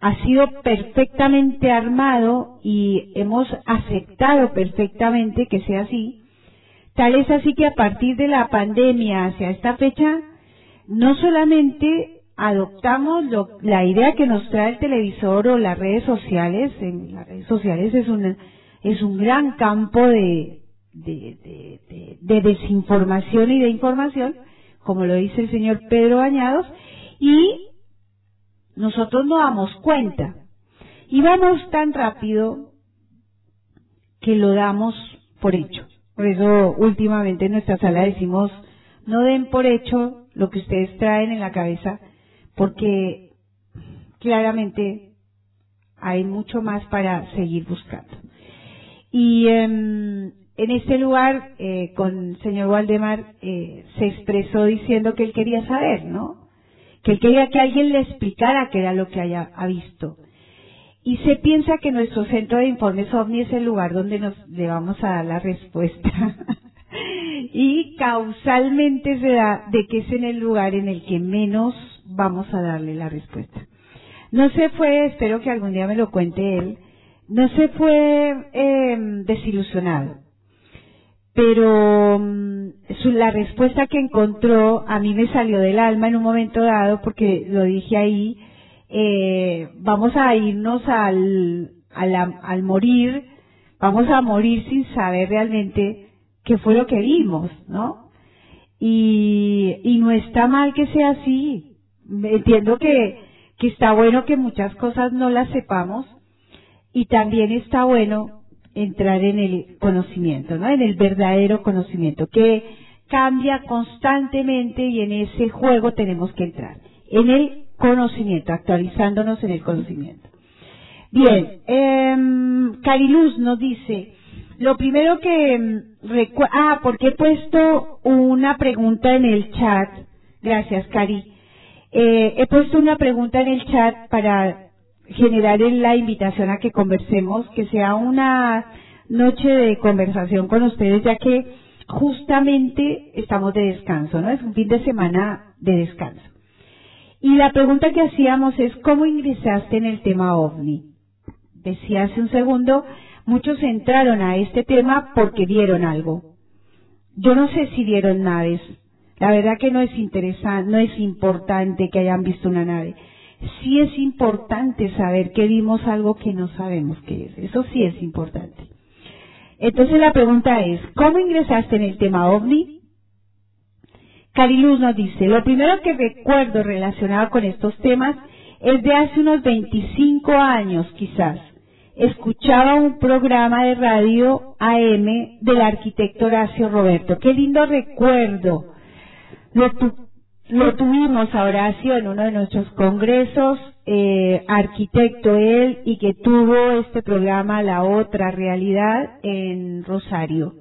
S3: ha sido perfectamente armado y hemos aceptado perfectamente que sea así. Tal es así que a partir de la pandemia hacia esta fecha, no solamente adoptamos lo- la idea que nos trae el televisor o las redes sociales, en las redes sociales es un, es un gran campo de- de- de desinformación y de información, como lo dice el señor Pedro Bañados, y nosotros no damos cuenta. Y vamos tan rápido que lo damos por hecho. Por eso últimamente en nuestra sala decimos, no den por hecho lo que ustedes traen en la cabeza, porque claramente hay mucho más para seguir buscando. Y em, en este lugar, eh, con el señor Waldemar, eh, se expresó diciendo que él quería saber, ¿no? Que él quería que alguien le explicara qué era lo que haya ha visto. Y se piensa que nuestro centro de informes OVNI es el lugar donde nos le vamos a dar la respuesta. y causalmente se da de que es en el lugar en el que menos vamos a darle la respuesta. No se fue, espero que algún día me lo cuente él, no se fue eh, desilusionado, pero mm, su, la respuesta que encontró a mí me salió del alma en un momento dado porque lo dije ahí, eh, vamos a irnos al, al, al morir, vamos a morir sin saber realmente qué fue lo que vimos, ¿no? Y, y no está mal que sea así. Entiendo que, que está bueno que muchas cosas no las sepamos y también está bueno entrar en el conocimiento, ¿no? En el verdadero conocimiento que cambia constantemente y en ese juego tenemos que entrar. En el conocimiento, actualizándonos en el conocimiento. Bien, eh, Cariluz nos dice, lo primero que mm, ah, porque he puesto una pregunta en el chat. Gracias, Cari. Eh, he puesto una pregunta en el chat para generar la invitación a que conversemos, que sea una noche de conversación con ustedes, ya que justamente estamos de descanso, ¿no? Es un fin de semana de descanso. Y la pregunta que hacíamos es, ¿cómo ingresaste en el tema ovni? Decía hace un segundo, muchos entraron a este tema porque vieron algo. Yo no sé si vieron naves. La verdad que no es interesante, no es importante que hayan visto una nave. Sí es importante saber que vimos algo que no sabemos qué es. Eso sí es importante. Entonces la pregunta es, ¿cómo ingresaste en el tema ovni? Cariluz nos dice, lo primero que recuerdo relacionado con estos temas es de hace unos 25 años quizás escuchaba un programa de radio AM del arquitecto Horacio Roberto. Qué lindo recuerdo. Lo, lo tuvimos a Horacio en uno de nuestros congresos, eh, arquitecto él, y que tuvo este programa La Otra Realidad en Rosario.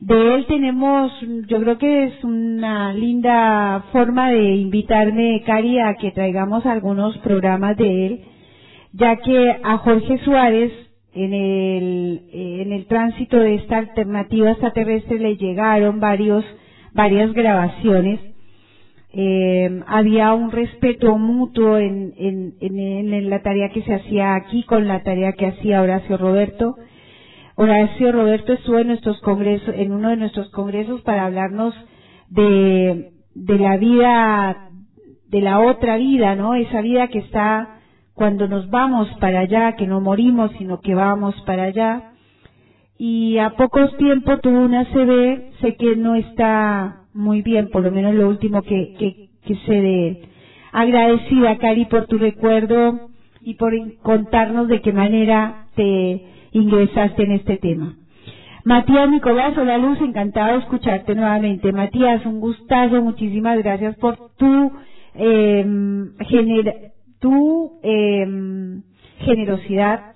S3: De él tenemos, yo creo que es una linda forma de invitarme, Cari, a que traigamos algunos programas de él ya que a Jorge Suárez en el, en el tránsito de esta alternativa extraterrestre le llegaron varios, varias grabaciones. Eh, había un respeto mutuo en, en, en, la tarea que se hacía aquí con la tarea que hacía Horacio Roberto. Horacio Roberto estuvo en nuestros congresos, en uno de nuestros congresos para hablarnos de, de la vida, de la otra vida, ¿no? Esa vida que está cuando nos vamos para allá, que no morimos, sino que vamos para allá. Y a pocos tiempo tuvo una CB, sé que no está muy bien, por lo menos lo último que, que, que sé de. Agradecida, Cari, por tu recuerdo y por contarnos de qué manera te ingresaste en este tema. Matías Nicolás, hola Luz, encantado de escucharte nuevamente. Matías, un gustazo, muchísimas gracias por tu eh, tu em, generosidad,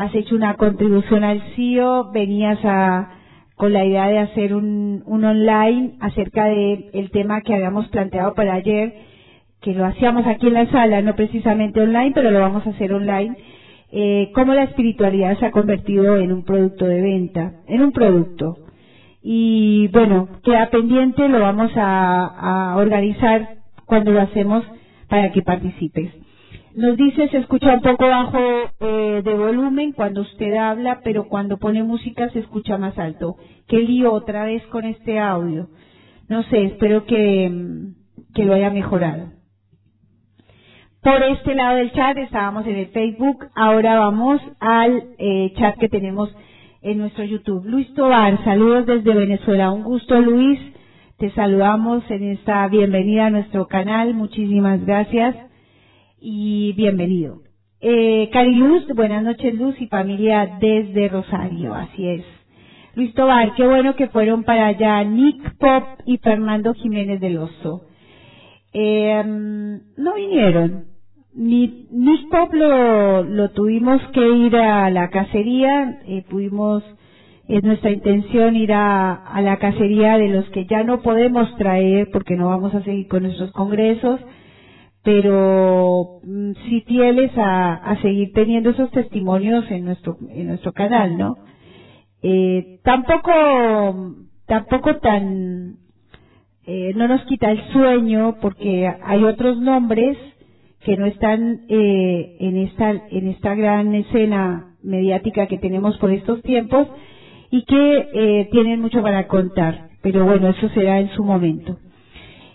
S3: has hecho una contribución al CIO, venías a, con la idea de hacer un, online acerca del el tema que habíamos planteado para ayer, que lo hacíamos aquí en la sala, no precisamente online, pero lo vamos a hacer online, eh, cómo la espiritualidad se ha convertido en un producto de venta, en un producto. Y bueno, queda pendiente, lo vamos a organizar cuando lo hacemos para que participes. Nos dice, se escucha un poco bajo eh, de volumen cuando usted habla, pero cuando pone música se escucha más alto. ¿Qué lío otra vez con este audio? No sé, espero que, mm, que lo haya mejorado. Por este lado del chat estábamos en el Facebook, ahora vamos al eh, chat que tenemos en nuestro YouTube. Luis Tobar, saludos desde Venezuela. Un gusto, Luis. Te saludamos en esta bienvenida a nuestro canal. Muchísimas gracias y bienvenido. Eh, Cariluz, buenas noches Luz y familia desde Rosario, así es. Luis Tobar, qué bueno que fueron para allá Nick Pop y Fernando Jiménez del Oso. Eh, no vinieron. Ni, Nick Pop lo, lo tuvimos que ir a la cacería, eh, pudimos, es nuestra intención ir a, a la cacería de los que ya no podemos traer porque no vamos a seguir con nuestros congresos pero mm, sí fieles a, a seguir teniendo esos testimonios en nuestro en nuestro canal, ¿no? Eh, tampoco tampoco tan, eh, no nos quita el sueño porque hay otros nombres que no están eh, en esta en esta gran escena mediática que tenemos por estos tiempos y que eh, tienen mucho para contar. Pero bueno, eso será en su momento.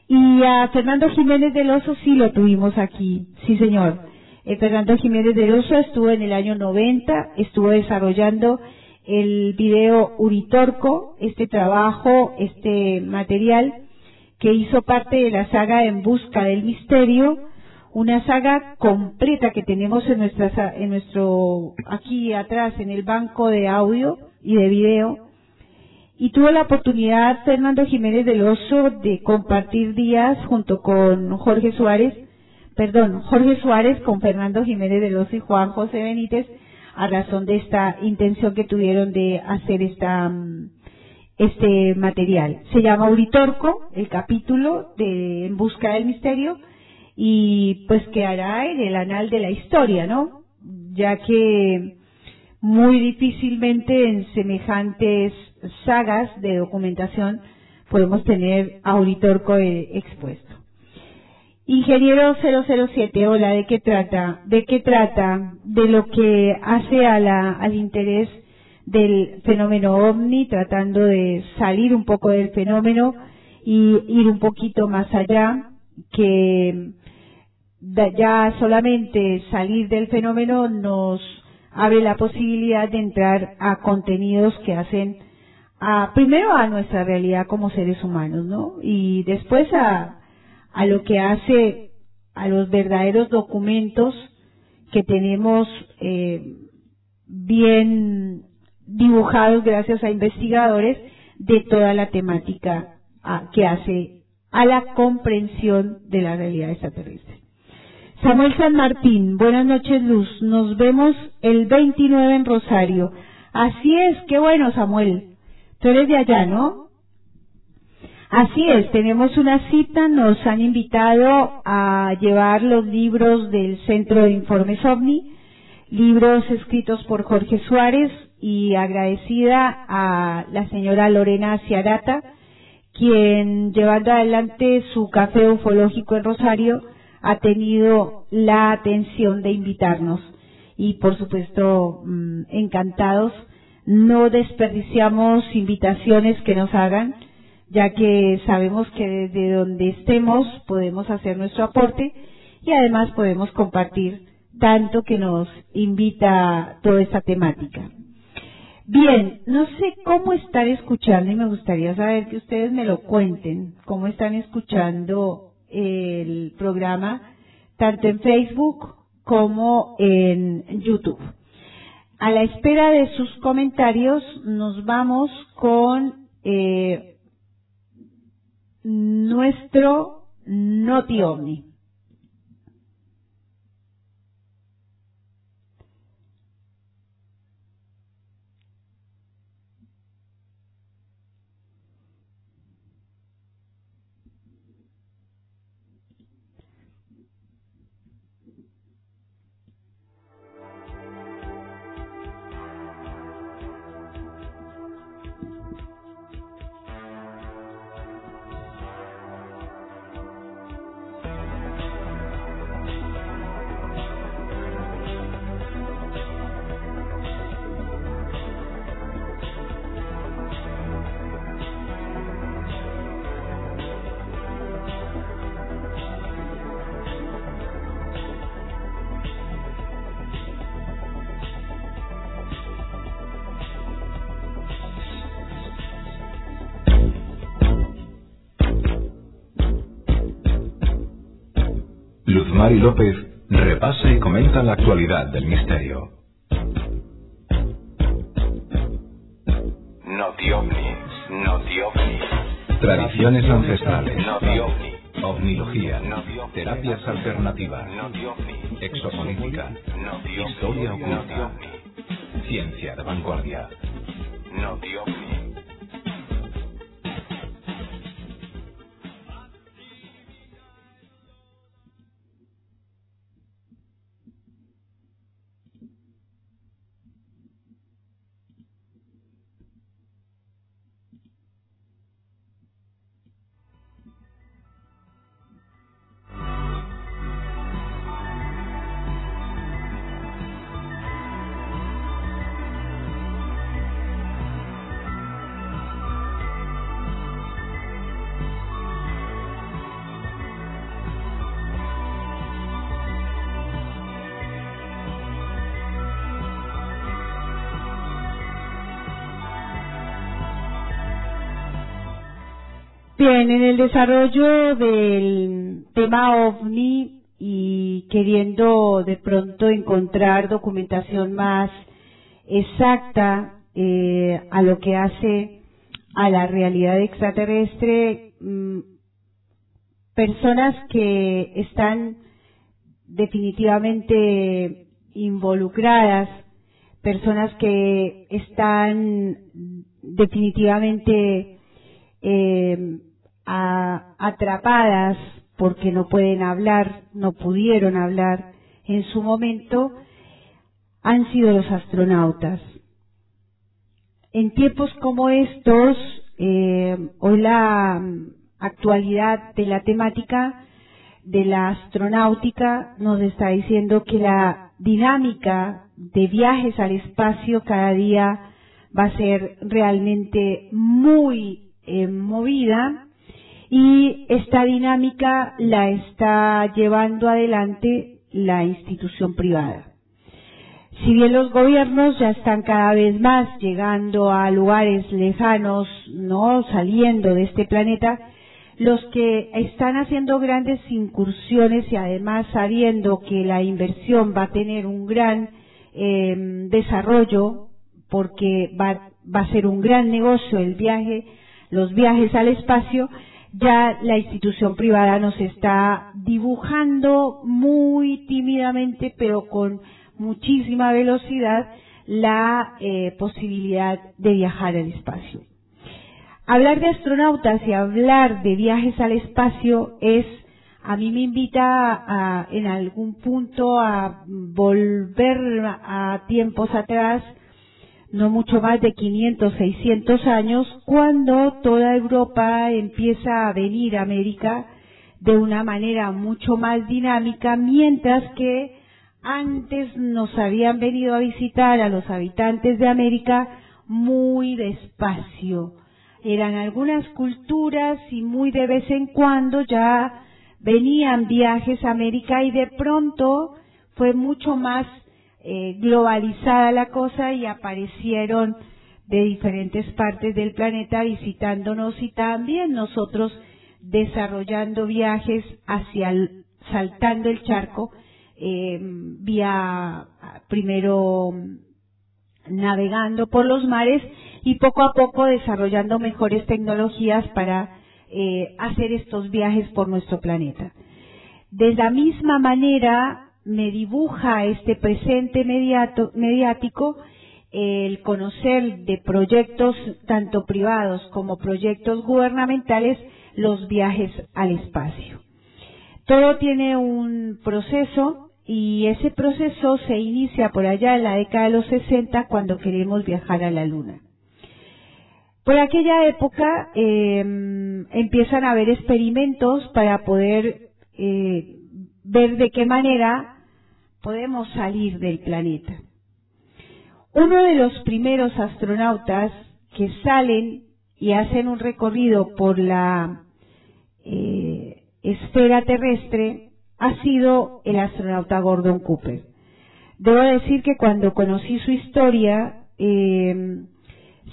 S3: Y a Fernando Jiménez del Oso sí lo tuvimos aquí, sí señor. Eh, Fernando Jiménez del Oso estuvo en el año 90, estuvo desarrollando el video Uritorco, este trabajo, este material que hizo parte de la saga En Busca del Misterio, una saga completa que tenemos en nuestra, en nuestro, aquí atrás, en el banco de audio y de video. Y tuvo la oportunidad Fernando Jiménez del Oso de compartir días junto con Jorge Suárez, perdón, Jorge Suárez con Fernando Jiménez del Oso y Juan José Benítez, a razón de esta intención que tuvieron de hacer esta, mm, este material. Se llama Uritorco, el capítulo de En Busca del Misterio, y pues quedará en el anal de la historia, ¿no? Ya que muy difícilmente en semejantes sagas de documentación podemos tener a Uritorco eh, expuesto. Ingeniero 007, hola, ¿de qué trata? ¿De qué trata? De lo que hace al interés del fenómeno ovni, tratando de salir un poco del fenómeno y ir un poquito más allá, que ya solamente salir del fenómeno nos abre la posibilidad de entrar a contenidos que hacen a, primero a nuestra realidad como seres humanos, ¿no? Y después a, a lo que hace a los verdaderos documentos que tenemos eh, bien dibujados gracias a investigadores de toda la temática a, que hace a la comprensión de la realidad extraterrestre. Samuel San Martín, buenas noches Luz, nos vemos el 29 en Rosario. Así es, qué bueno Samuel, tú eres de allá, ¿no? Así es, tenemos una cita, nos han invitado a llevar los libros del Centro de Informes OVNI, libros escritos por Jorge Suárez y agradecida a la señora Lorena Ciarata, quien llevando adelante su café ufológico en Rosario ha tenido la atención de invitarnos y por supuesto mm, encantados. No desperdiciamos invitaciones que nos hagan ya que sabemos que desde donde estemos podemos hacer nuestro aporte y además podemos compartir tanto que nos invita toda esta temática. Bien, no sé cómo están escuchando y me gustaría saber que ustedes me lo cuenten, cómo están escuchando el programa tanto en Facebook como en YouTube. A la espera de sus comentarios nos vamos con eh, nuestro Noti Omni.
S2: Mari López repasa y comenta la actualidad del misterio.
S8: Notiovni, Notiovni.
S2: Tradiciones ancestrales.
S8: Notiovni.
S2: Ovnilogía. Terapias alternativas.
S8: Notiovni.
S2: Historia oculta. Ciencia de vanguardia.
S8: Notiovni.
S3: Bien, en el desarrollo del tema OVNI y queriendo de pronto encontrar documentación más exacta eh, a lo que hace a la realidad extraterrestre, mm, personas que están definitivamente involucradas, personas que están definitivamente eh, atrapadas porque no pueden hablar, no pudieron hablar en su momento, han sido los astronautas. En tiempos como estos, eh, hoy la mm, actualidad de la temática de la astronáutica nos está diciendo que la dinámica de viajes al espacio cada día va a ser realmente muy eh, movida y esta dinámica la está llevando adelante la institución privada. Si bien los gobiernos ya están cada vez más llegando a lugares lejanos, no saliendo de este planeta, los que están haciendo grandes incursiones y además sabiendo que la inversión va a tener un gran eh, desarrollo, porque va a ser un gran negocio el viaje, los viajes al espacio, ya la institución privada nos está dibujando muy tímidamente, pero con muchísima velocidad, la eh, posibilidad de viajar al espacio. Hablar de astronautas y hablar de viajes al espacio es, a mí me invita a, en algún punto a volver a tiempos atrás, no mucho más de 500, 600 años, cuando toda Europa empieza a venir a América de una manera mucho más dinámica, mientras que antes nos habían venido a visitar a los habitantes de América muy despacio. Eran algunas culturas y muy de vez en cuando ya venían viajes a América y de pronto fue mucho más eh, globalizada la cosa y aparecieron de diferentes partes del planeta visitándonos y también nosotros desarrollando viajes hacia el, saltando el charco eh, vía primero navegando por los mares y poco a poco desarrollando mejores tecnologías para eh, hacer estos viajes por nuestro planeta. De la misma manera me dibuja este presente mediático el conocer de proyectos tanto privados como proyectos gubernamentales los viajes al espacio. Todo tiene un proceso y ese proceso se inicia por allá en la década de los 60 cuando queremos viajar a la Luna. Por aquella época eh, empiezan a haber experimentos para poder eh, ver de qué manera podemos salir del planeta. Uno de los primeros astronautas que salen y hacen un recorrido por la eh, esfera terrestre ha sido el astronauta Gordon Cooper. Debo decir que cuando conocí su historia, eh,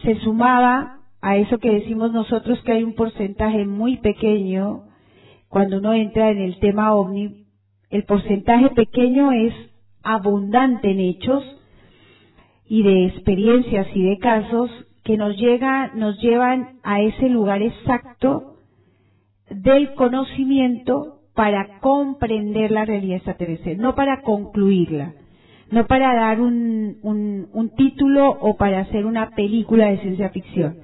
S3: se sumaba a eso que decimos nosotros que hay un porcentaje muy pequeño, cuando uno entra en el tema ovni, el porcentaje pequeño es abundante en hechos y de experiencias y de casos que nos llega, nos llevan a ese lugar exacto del conocimiento para comprender la realidad extraterrestre, no para concluirla, no para dar un, un, un título o para hacer una película de ciencia ficción,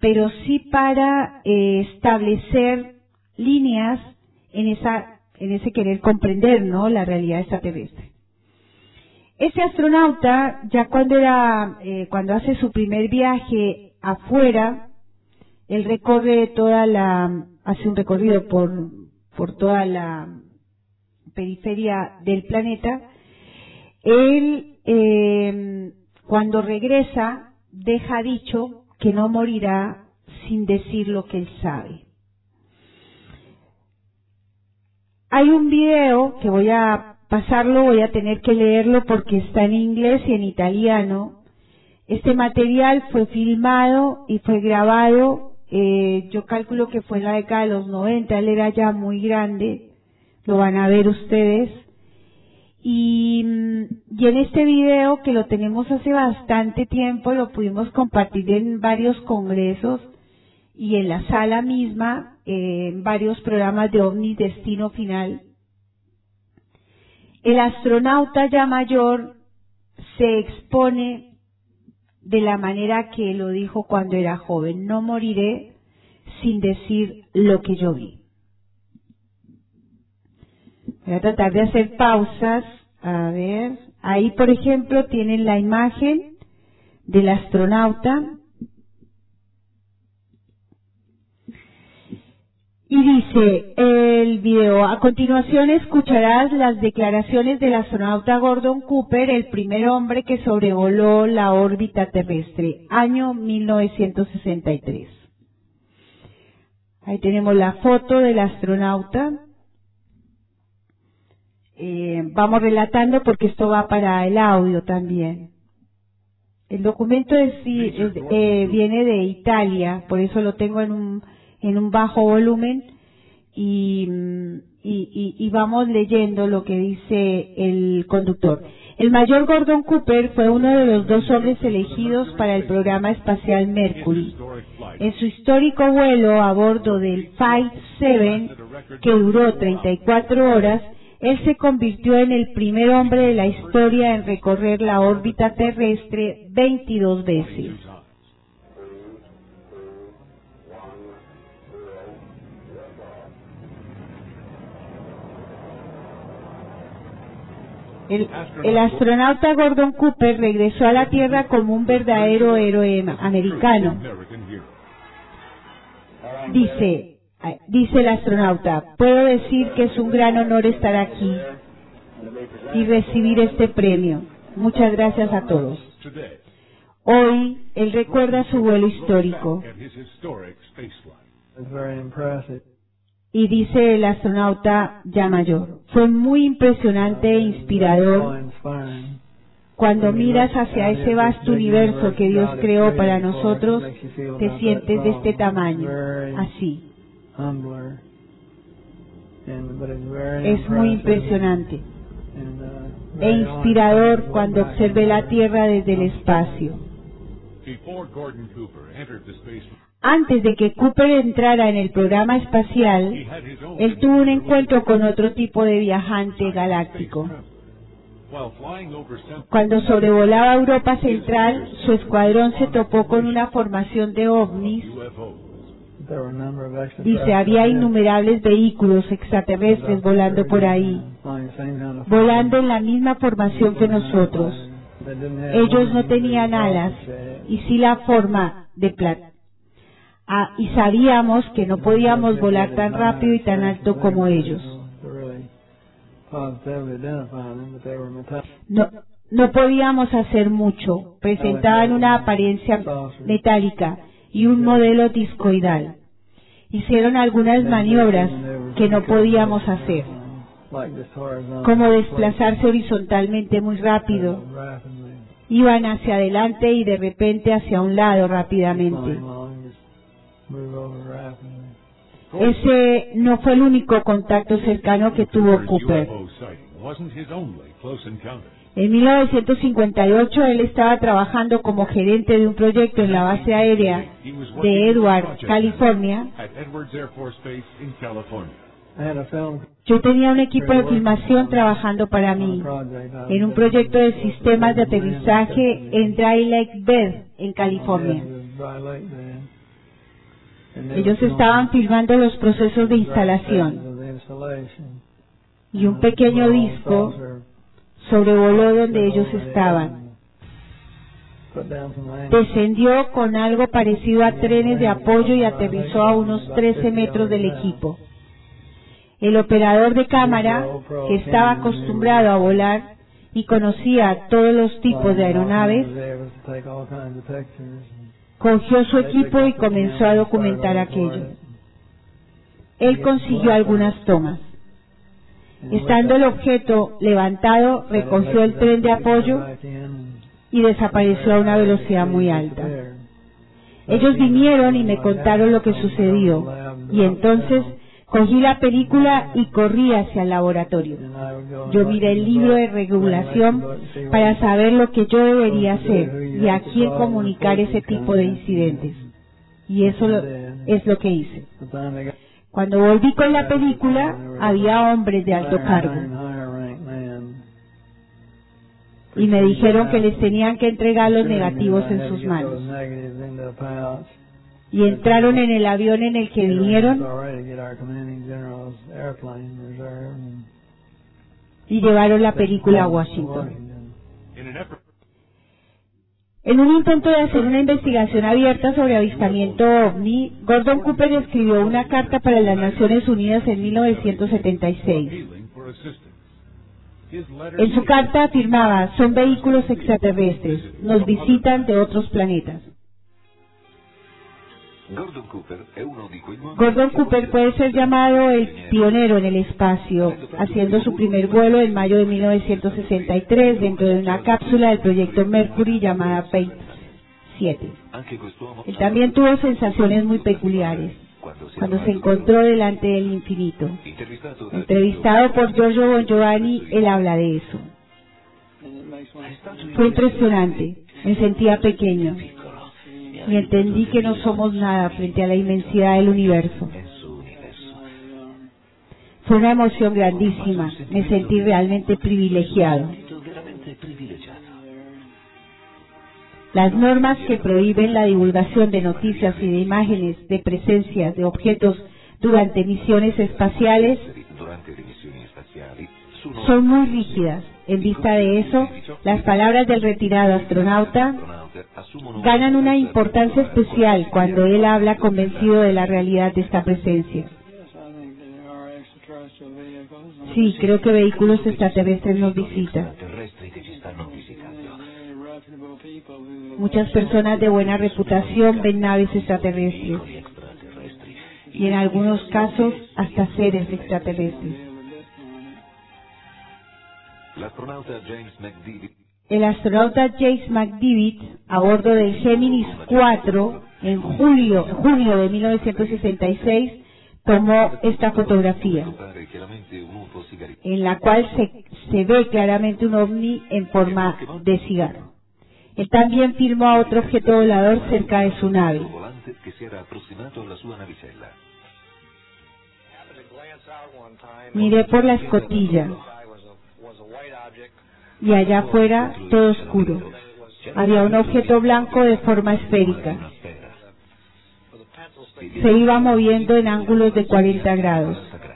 S3: pero sí para eh, establecer líneas en esa en ese querer comprender no la realidad extraterrestre. Ese astronauta ya cuando era eh, cuando hace su primer viaje afuera, él recorre toda la hace un recorrido por por toda la periferia del planeta. Él eh, cuando regresa deja dicho que no morirá sin decir lo que él sabe. Hay un video que voy a pasarlo, voy a tener que leerlo porque está en inglés y en italiano. Este material fue filmado y fue grabado eh, yo calculo que fue en la década de los 90, él era ya muy grande, lo van a ver ustedes. Y, mm, y en este video que lo tenemos hace bastante tiempo, lo pudimos compartir en varios congresos y en la sala misma, eh, varios programas de OVNI Destino Final. El astronauta ya mayor se expone de la manera que lo dijo cuando era joven. No moriré sin decir lo que yo vi. Voy a tratar de hacer pausas. A ver, ahí por ejemplo tienen la imagen del astronauta. Y dice el video, a continuación escucharás las declaraciones del astronauta Gordon Cooper, el primer hombre que sobrevoló la órbita terrestre, año 1963. Ahí tenemos la foto del astronauta. Eh, vamos relatando porque esto va para el audio también. El documento es, es, eh, viene de Italia, por eso lo tengo en un, en un bajo volumen y, y, y, vamos leyendo lo que dice el conductor. El mayor Gordon Cooper fue uno de los dos hombres elegidos para el programa espacial Mercury. En su histórico vuelo a bordo del Flight 7, que duró 34 horas, él se convirtió en el primer hombre de la historia en recorrer la órbita terrestre 22 veces. El, el, astronauta Gordon Cooper regresó a la Tierra como un verdadero héroe americano. Dice, dice el astronauta, puedo decir que es un gran honor estar aquí y recibir este premio. Muchas gracias a todos. Hoy él recuerda su vuelo histórico. Y dice el astronauta ya mayor, fue muy impresionante e inspirador cuando miras hacia ese vasto universo que Dios creó para nosotros, te sientes de este tamaño, así. Es muy impresionante e inspirador cuando observé la Tierra desde el espacio. Antes de que Cooper entrara en el programa espacial, él tuvo un encuentro con otro tipo de viajante galáctico. Cuando sobrevolaba Europa Central, su escuadrón se topó con una formación de ovnis. Dice, había innumerables vehículos extraterrestres volando por ahí, volando en la misma formación que nosotros. Ellos no tenían alas y sí la forma de plata. Ah, y sabíamos que no podíamos volar tan rápido y tan alto como ellos. No, no podíamos hacer mucho. Presentaban una apariencia metálica y un modelo discoidal. Hicieron algunas maniobras que no podíamos hacer, como desplazarse horizontalmente muy rápido. Iban hacia adelante y de repente hacia un lado rápidamente. Ese no fue el único contacto cercano que tuvo Cooper. En 1958 él estaba trabajando como gerente de un proyecto en la base aérea de Edwards, California. Yo tenía un equipo de filmación trabajando para mí en un proyecto de sistemas de aterrizaje en Dry Lake Bed, en California. Ellos estaban filmando los procesos de instalación. y un pequeño disco sobrevoló donde ellos estaban. Descendió con algo parecido a trenes de apoyo y aterrizó a unos 13 metros del equipo. El operador de cámara, que estaba acostumbrado a volar y conocía todos los tipos de aeronaves, cogió su equipo y comenzó a documentar aquello. Él consiguió algunas tomas. Estando el objeto levantado, recogió el tren de apoyo y desapareció a una velocidad muy alta. Ellos vinieron y me contaron lo que sucedió. Y entonces cogí la película y corrí hacia el laboratorio. Yo miré el libro de regulación para saber lo que yo debería hacer y a quién comunicar ese tipo de incidentes. Y eso es lo que hice. Cuando volví con la película, había hombres de alto cargo y me dijeron que les tenían que entregar los negativos en sus manos. Y entraron en el avión en el que vinieron y llevaron la película a Washington. En un intento de hacer una investigación abierta sobre avistamiento ovni, Gordon Cooper escribió una carta para las Naciones Unidas en 1976. En su carta afirmaba, son vehículos extraterrestres, nos visitan de otros planetas.
S1: Gordon Cooper è uno di quei nuovi
S3: Gordon Cooper puede ser llamado el pionero en el espacio, haciendo su primer vuelo en mayo de 1963 dentro de una cápsula del proyecto Mercury llamada Fate 7.
S1: Anche quest'uomo
S3: Él también tuvo sensaciones muy peculiares cuando se encontró delante del infinito. Entrevistado por Giorgio Bon Giovanni, él habla de eso. Fue impresionante, me sentía pequeño y entendí que no somos nada frente a la inmensidad del universo. Fue una emoción grandísima, me sentí realmente privilegiado. Las normas que prohíben la divulgación de noticias y de imágenes de presencias de objetos durante misiones espaciales son muy rígidas. En vista de eso, las palabras del retirado astronauta ganan una importancia especial cuando él habla convencido de la realidad de esta presencia. Sí, creo que vehículos extraterrestres nos visitan. Muchas personas de buena reputación ven naves extraterrestres y en algunos casos hasta seres extraterrestres. El astronauta James McDivitt, a bordo del Géminis 4, en julio, junio de 1966, tomó esta fotografía, en la cual se, ve claramente un ovni en forma de cigarro. Él también filmó a otro objeto volador cerca de su nave. Miré por la escotilla y allá afuera todo oscuro. Había un objeto blanco de forma esférica. Se iba moviendo en ángulos de 40 grados.
S1: 40 gradi.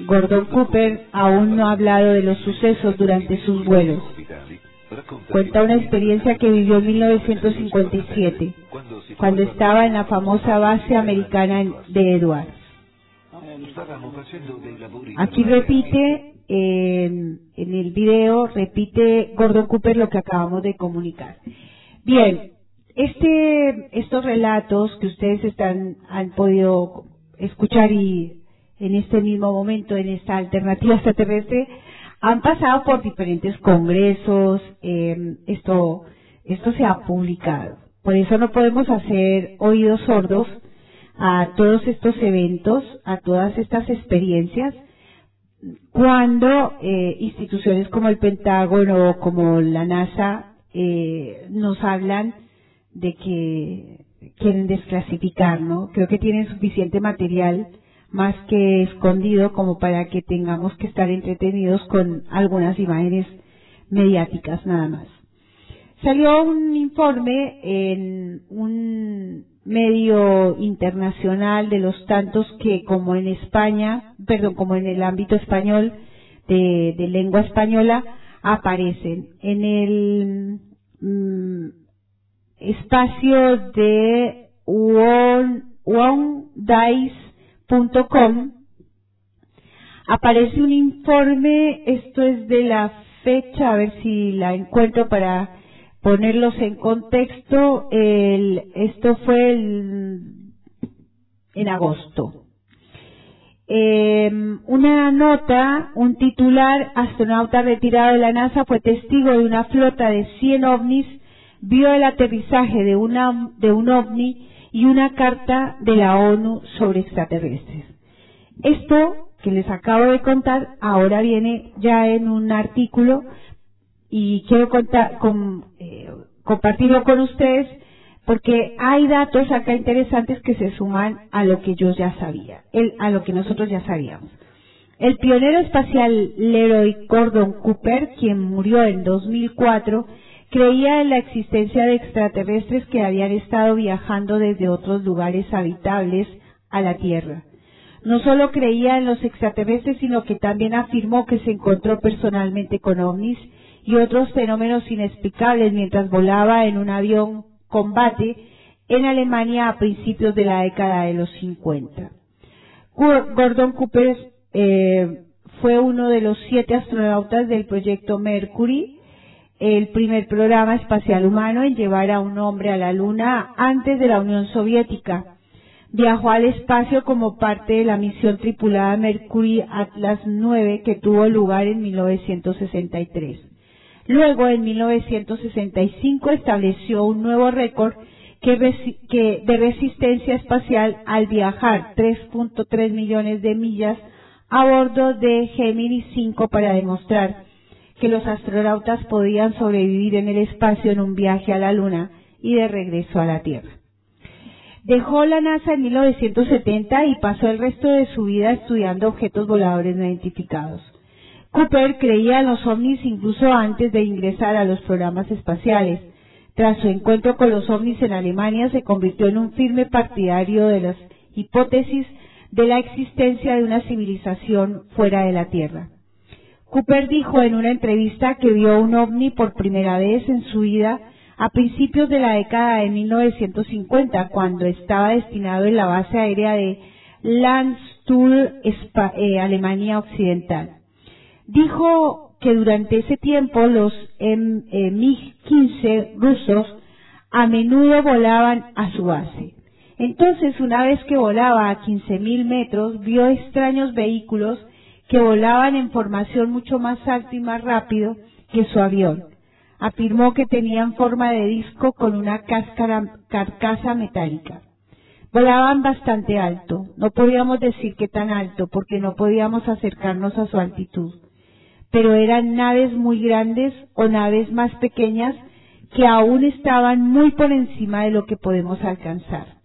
S3: Gordon Cooper aún no ha hablado de los sucesos durante sus vuelos. Cuenta una experiencia que vivió en 1957,
S1: quando si
S3: cuando estaba en la famosa base americana de Edwards. Aquí repite, eh, en el video, repite Gordon Cooper lo que acabamos de comunicar. Bien, este, estos relatos que ustedes están, han podido escuchar y en este mismo momento, en esta alternativa extraterrestre, han pasado por diferentes congresos, eh, esto, esto se ha publicado. Por eso no podemos hacer oídos sordos a todos estos eventos, a todas estas experiencias, cuando eh, instituciones como el Pentágono o como la NASA eh, nos hablan de que quieren desclasificar, ¿no? Creo que tienen suficiente material más que escondido como para que tengamos que estar entretenidos con algunas imágenes mediáticas nada más. Salió un informe en un medio internacional de los tantos que como en España, perdón, como en el ámbito español de, lengua española aparecen en el mm, espacio de ondice.com aparece un informe, esto es de la fecha, a ver si la encuentro para ponerlos en contexto, el, esto fue el, en agosto. Eh, una nota, un titular, astronauta retirado de la NASA fue testigo de una flota de 100 ovnis vio el aterrizaje de, una, de un ovni y una carta de la ONU sobre extraterrestres. Esto que les acabo de contar ahora viene ya en un artículo y quiero eh, compartirlo con ustedes porque hay datos acá interesantes que se suman a lo que yo ya sabía, el, a lo que nosotros ya sabíamos. El pionero espacial Leroy Gordon Cooper, quien murió en 2004, creía en la existencia de extraterrestres que habían estado viajando desde otros lugares habitables a la Tierra. No solo creía en los extraterrestres, sino que también afirmó que se encontró personalmente con ovnis y otros fenómenos inexplicables mientras volaba en un avión combate en Alemania a principios de la década de los 50. Gordon Cooper eh, fue uno de los siete astronautas del proyecto Mercury, el primer programa espacial humano en llevar a un hombre a la Luna antes de la Unión Soviética. Viajó al espacio como parte de la misión tripulada Mercury Atlas 9 que tuvo lugar en 1963. Luego, en 1965, estableció un nuevo récord que, de resistencia espacial al viajar 3.3 millones de millas a bordo de Gemini 5 para demostrar que los astronautas podían sobrevivir en el espacio en un viaje a la Luna y de regreso a la Tierra. Dejó la NASA en 1970 y pasó el resto de su vida estudiando objetos voladores no identificados. Cooper creía en los ovnis incluso antes de ingresar a los programas espaciales. Tras su encuentro con los ovnis en Alemania, se convirtió en un firme partidario de las hipótesis de la existencia de una civilización fuera de la Tierra. Cooper dijo en una entrevista que vio un ovni por primera vez en su vida a principios de la década de 1950, cuando estaba destinado en la base aérea de Landstuhl, eh, Alemania Occidental. Dijo que durante ese tiempo los eh, MiG-15 rusos a menudo volaban a su base. Entonces, una vez que volaba a 15.000 metros, vio extraños vehículos que volaban en formación mucho más alta y más rápido que su avión. Afirmó que tenían forma de disco con una cáscara, carcasa metálica. Volaban bastante alto, no podíamos decir que tan alto porque no podíamos acercarnos a su altitud, pero eran naves muy grandes o naves más pequeñas que aún estaban muy por encima de lo que podemos alcanzar.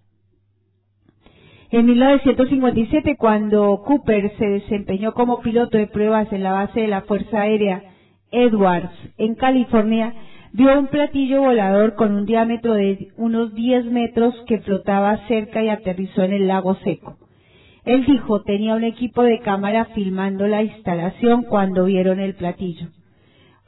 S3: En 1957, cuando Cooper se desempeñó como piloto de pruebas en la base de la Fuerza Aérea Edwards, en California, vio un platillo volador con un diámetro de unos 10 metros que flotaba cerca y aterrizó en el lago seco. Él dijo tenía un equipo de cámara filmando la instalación cuando vieron el platillo.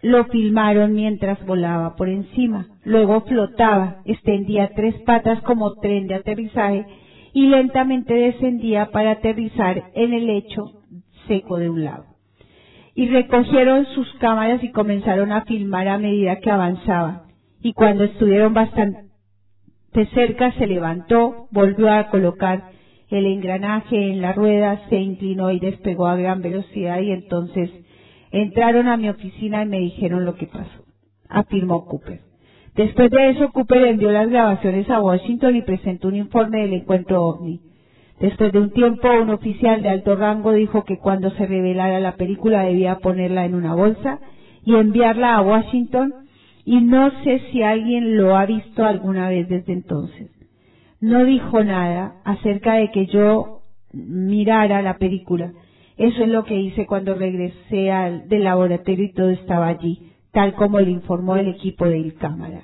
S3: Lo filmaron mientras volaba por encima. Luego flotaba, extendía tres patas como tren de aterrizaje y lentamente descendía para aterrizar en el lecho seco de un lago. Y recogieron sus cámaras y comenzaron a filmar a medida que avanzaba. Y cuando estuvieron bastante cerca se levantó, volvió a colocar el engranaje en la rueda, se inclinó y despegó a gran velocidad y entonces entraron a mi oficina y me dijeron lo que pasó, afirmó Cooper. Después de eso, Cooper envió las grabaciones a Washington y presentó un informe del encuentro ovni. Después de un tiempo, un oficial de alto rango dijo que cuando se revelara la película debía ponerla en una bolsa y enviarla a Washington y no sé si alguien lo ha visto alguna vez desde entonces. No dijo nada acerca de que yo mirara la película. Eso es lo que hice cuando regresé al, del laboratorio y todo estaba allí tal como le informó el equipo de cámara.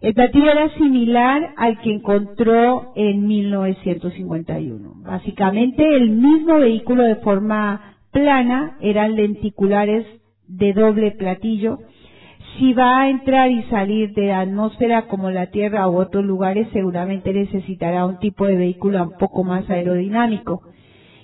S3: El platillo era similar al que encontró en 1951. Básicamente el mismo vehículo de forma plana, eran lenticulares de doble platillo. Si va a entrar y salir de la atmósfera como la Tierra u otros lugares, seguramente necesitará un tipo de vehículo un poco más aerodinámico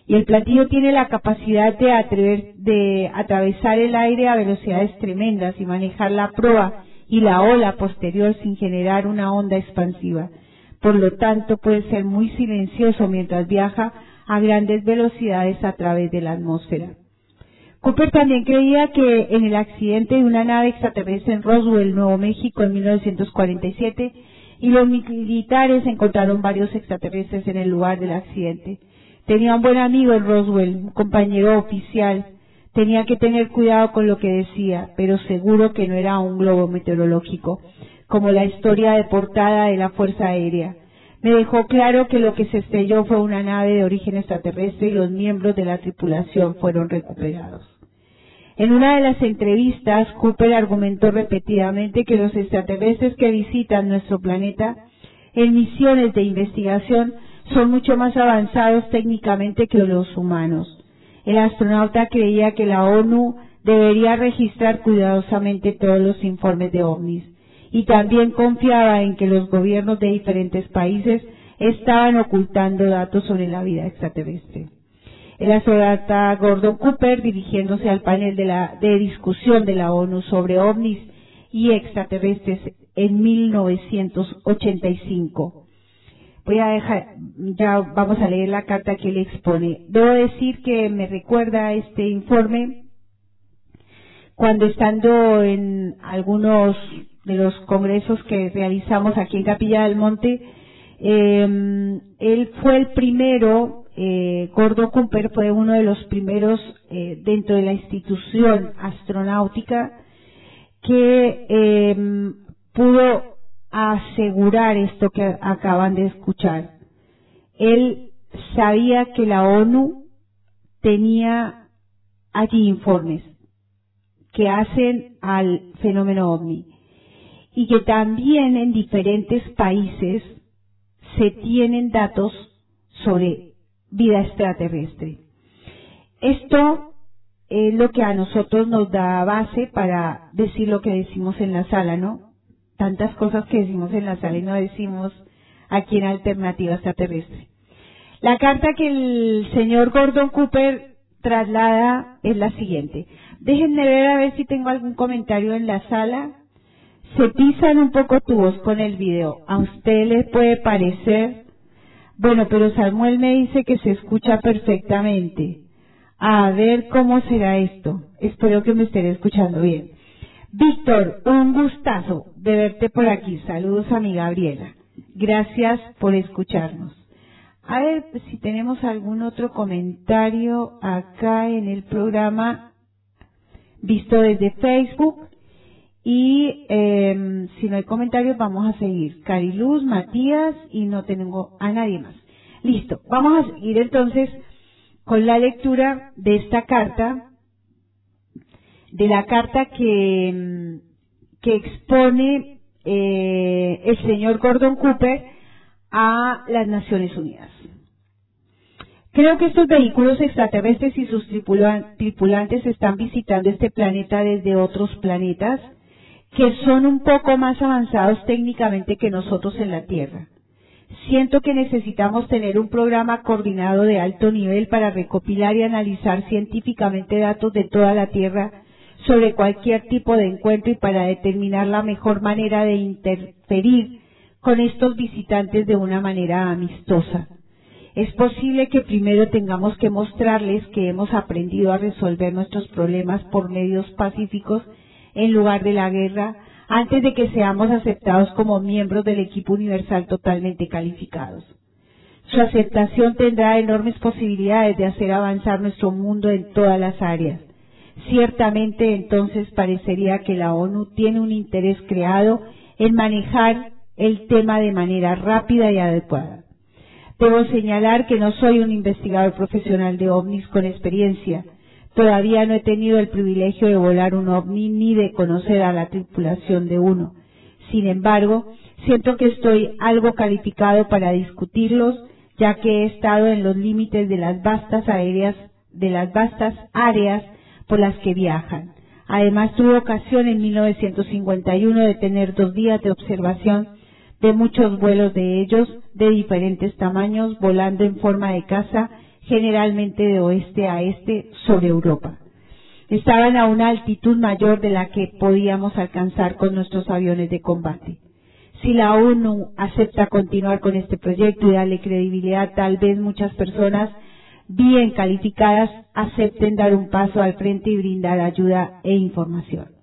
S3: y el platillo tiene la capacidad de, de atravesar el aire a velocidades tremendas y manejar la proa y la ola posterior sin generar una onda expansiva. Por lo tanto, puede ser muy silencioso mientras viaja a grandes velocidades a través de la atmósfera. Cooper también creía que en el accidente de una nave extraterrestre en Roswell, Nuevo México, en 1947, y los militares encontraron varios extraterrestres en el lugar del accidente. Tenía un buen amigo en Roswell, un compañero oficial. Tenía que tener cuidado con lo que decía, pero seguro que no era un globo meteorológico, como la historia de portada de la Fuerza Aérea. Me dejó claro que lo que se estrelló fue una nave de origen extraterrestre y los miembros de la tripulación fueron recuperados. En una de las entrevistas, Cooper argumentó repetidamente que los extraterrestres que visitan nuestro planeta en misiones de investigación son mucho más avanzados técnicamente que los humanos. El astronauta creía que la ONU debería registrar cuidadosamente todos los informes de ovnis y también confiaba en que los gobiernos de diferentes países estaban ocultando datos sobre la vida extraterrestre. El astronauta Gordon Cooper, dirigiéndose al panel de, la, de discusión de la ONU sobre ovnis y extraterrestres en 1985. Voy a dejar, ya vamos a leer la carta que él expone. Debo decir que me recuerda este informe cuando estando en algunos de los congresos que realizamos aquí en Capilla del Monte, eh, él fue el primero eh, Gordo Cooper fue uno de los primeros eh, dentro de la institución astronáutica que eh, pudo asegurar esto que acaban de escuchar. Él sabía que la ONU tenía allí informes que hacen al fenómeno ovni y que también en diferentes países se tienen datos sobre vida extraterrestre. Esto es lo que a nosotros nos da base para decir lo que decimos en la sala, ¿no? Tantas cosas que decimos en la sala y no decimos aquí en Alternativa Extraterrestre. La carta que el señor Gordon Cooper traslada es la siguiente. Déjenme ver a ver si tengo algún comentario en la sala. Se pisan un poco tubos con el video. A usted le puede parecer bueno, pero Samuel me dice que se escucha perfectamente. A ver cómo será esto. Espero que me estén escuchando bien. Víctor, un gustazo de verte por aquí. Saludos a mi Gabriela. Gracias por escucharnos. A ver si tenemos algún otro comentario acá en el programa visto desde Facebook. Y eh, si no hay comentarios, vamos a seguir. Cariluz, Matías y no tengo a nadie más. Listo. Vamos a seguir entonces con la lectura de esta carta, de la carta que, que expone eh, el señor Gordon Cooper a las Naciones Unidas. Creo que estos vehículos extraterrestres y sus tripulantes están visitando este planeta desde otros planetas que son un poco más avanzados técnicamente que nosotros en la Tierra. Siento que necesitamos tener un programa coordinado de alto nivel para recopilar y analizar científicamente datos de toda la Tierra sobre cualquier tipo de encuentro y para determinar la mejor manera de interferir con estos visitantes de una manera amistosa. Es posible que primero tengamos que mostrarles que hemos aprendido a resolver nuestros problemas por medios pacíficos en lugar de la guerra antes de que seamos aceptados como miembros del equipo universal totalmente calificados. Su aceptación tendrá enormes posibilidades de hacer avanzar nuestro mundo en todas las áreas. Ciertamente entonces parecería que la ONU tiene un interés creado en manejar el tema de manera rápida y adecuada. Debo señalar que no soy un investigador profesional de ovnis con experiencia, Todavía no he tenido el privilegio de volar un ovni ni de conocer a la tripulación de uno. Sin embargo, siento que estoy algo calificado para discutirlos, ya que he estado en los límites de las vastas aéreas, de las vastas áreas por las que viajan. Además, tuve ocasión en 1951 de tener dos días de observación de muchos vuelos de ellos, de diferentes tamaños, volando en forma de casa generalmente de oeste a este sobre Europa. Estaban a una altitud mayor de la que podíamos alcanzar con nuestros aviones de combate. Si la ONU acepta continuar con este proyecto y darle credibilidad, tal vez muchas personas bien calificadas acepten dar un paso al frente y brindar ayuda e información.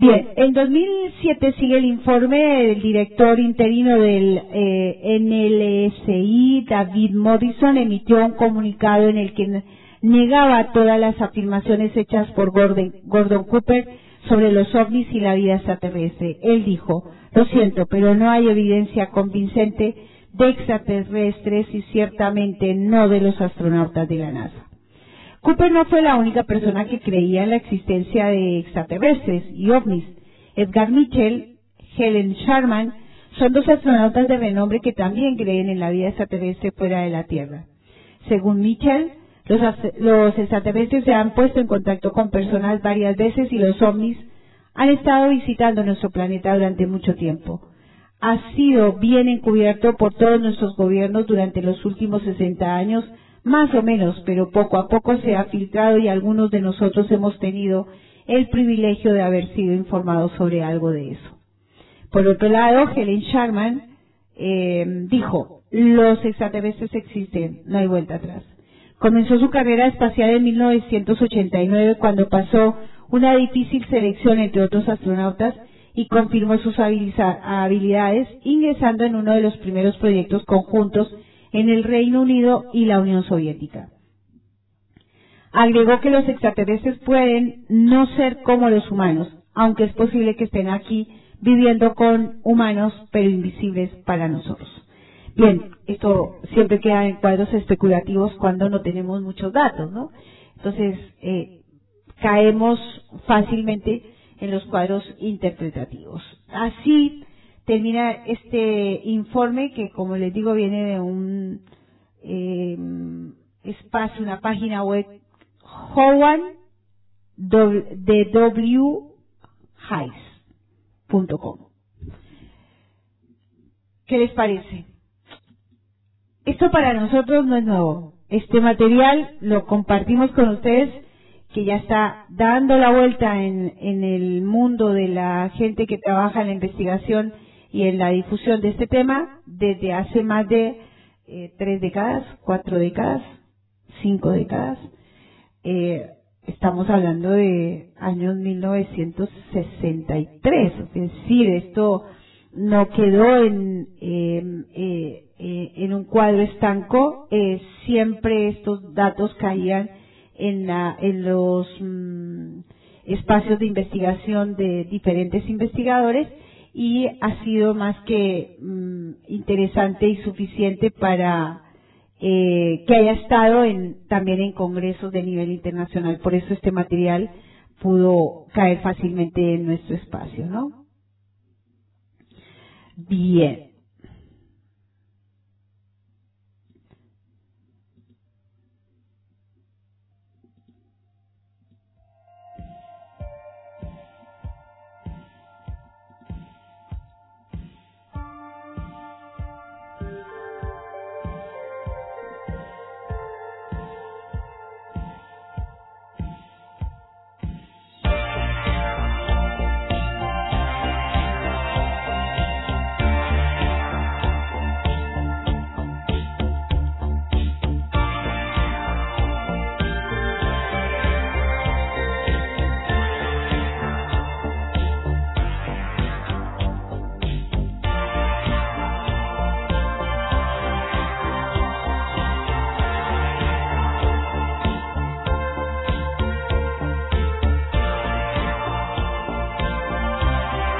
S3: Bien, en 2007 sigue el informe del director interino del eh, NLSI, David Morrison, emitió un comunicado en el que negaba todas las afirmaciones hechas por Gordon, Gordon Cooper sobre los ovnis y la vida extraterrestre. Él dijo, lo siento, pero no hay evidencia convincente de extraterrestres y ciertamente no de los astronautas de la NASA. Cooper no fue la única persona que creía en la existencia de extraterrestres y ovnis. Edgar Mitchell, Helen Sharman, son dos astronautas de renombre que también creen en la vida extraterrestre fuera de la Tierra. Según Mitchell, los, los extraterrestres se han puesto en contacto con personas varias veces y los ovnis han estado visitando nuestro planeta durante mucho tiempo. Ha sido bien encubierto por todos nuestros gobiernos durante los últimos 60 años más o menos, pero poco a poco se ha filtrado y algunos de nosotros hemos tenido el privilegio de haber sido informados sobre algo de eso. Por otro lado, Helen Sharman eh, dijo, los extraterrestres existen, no hay vuelta atrás. Comenzó su carrera espacial en 1989 cuando pasó una difícil selección entre otros astronautas y confirmó sus habilidades ingresando en uno de los primeros proyectos conjuntos en el Reino Unido y la Unión Soviética. Agregó que los extraterrestres pueden no ser como los humanos, aunque es posible que estén aquí viviendo con humanos, pero invisibles para nosotros. Bien, esto siempre queda en cuadros especulativos cuando no tenemos muchos datos, ¿no? Entonces, eh, caemos fácilmente en los cuadros interpretativos. Así, termina este informe que, como les digo, viene de un eh, espacio, una página web, Howard ¿Qué les parece? Esto para nosotros no es nuevo. Este material lo compartimos con ustedes que ya está dando la vuelta en, en el mundo de la gente que trabaja en la investigación y en la difusión de este tema desde hace más de eh, tres décadas, cuatro décadas, cinco décadas. Eh, estamos hablando de años 1963, es decir, esto no quedó en, em, eh, en un cuadro estanco, siempre estos datos caían en, la, en los mm, espacios de investigación de diferentes investigadores y ha sido más que mm, interesante y suficiente para eh, que haya estado en, también en congresos de nivel internacional. Por eso este material pudo caer fácilmente en nuestro espacio, ¿no? Bien.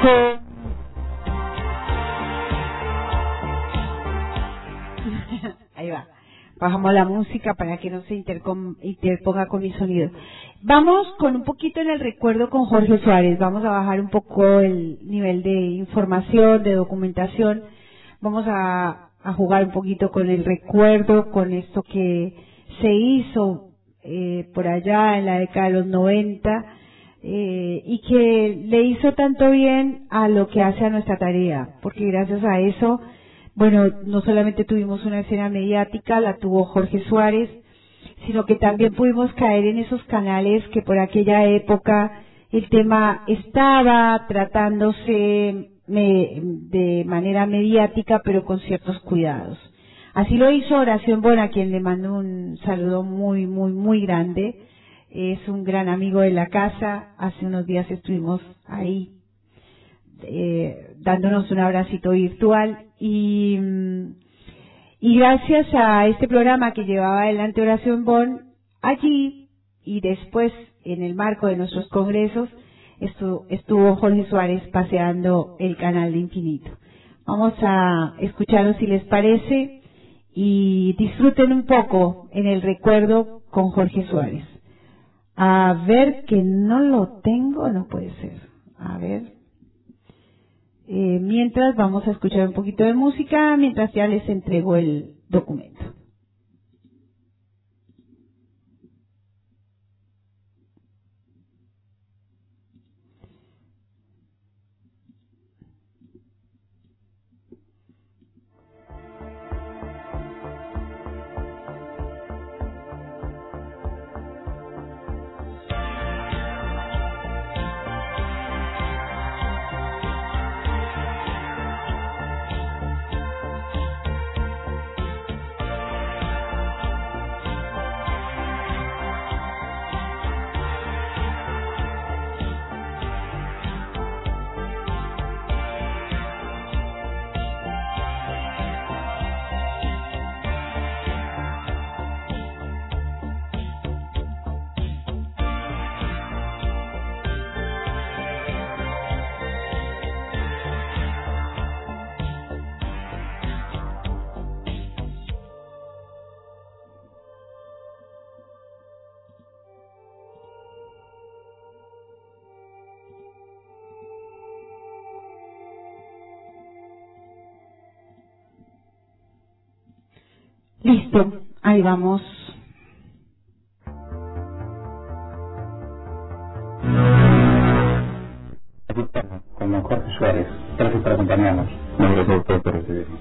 S3: Ahí va. Bajamos la música para que no se interponga con mi sonido. Vamos con un poquito en el recuerdo con Jorge Suárez. Vamos a bajar un poco el nivel de información, de documentación. Vamos a, a jugar un poquito con el recuerdo, con esto que se hizo eh, por allá en la década de los 90 eh, y que le hizo tanto bien a lo que hace a nuestra tarea, porque gracias a eso, bueno, no solamente tuvimos una escena mediática, la tuvo Jorge Suárez, sino que también pudimos caer en esos canales que por aquella época el tema estaba tratándose de manera mediática, pero con ciertos cuidados. Así lo hizo Horacio Embona, a quien le mando un saludo muy, muy, muy grande. Es un gran amigo de la casa. Hace unos días estuvimos ahí eh, dándonos un abracito virtual y, mm, y gracias a este programa que llevaba adelante Horacio Bon, allí y después en el marco de nuestros congresos estuvo, estuvo Jorge Suárez paseando el canal de Infinito. Vamos a escucharlo si les parece y disfruten un poco en el recuerdo con Jorge Suárez. A ver que no lo tengo, no puede ser. A ver. Eh, mientras vamos a escuchar un poquito de música, mientras ya les entrego el documento. Ahí vamos.
S9: Don Jorge Suárez. Gracias por acompañarnos.
S10: No, gracias usted por recibirnos.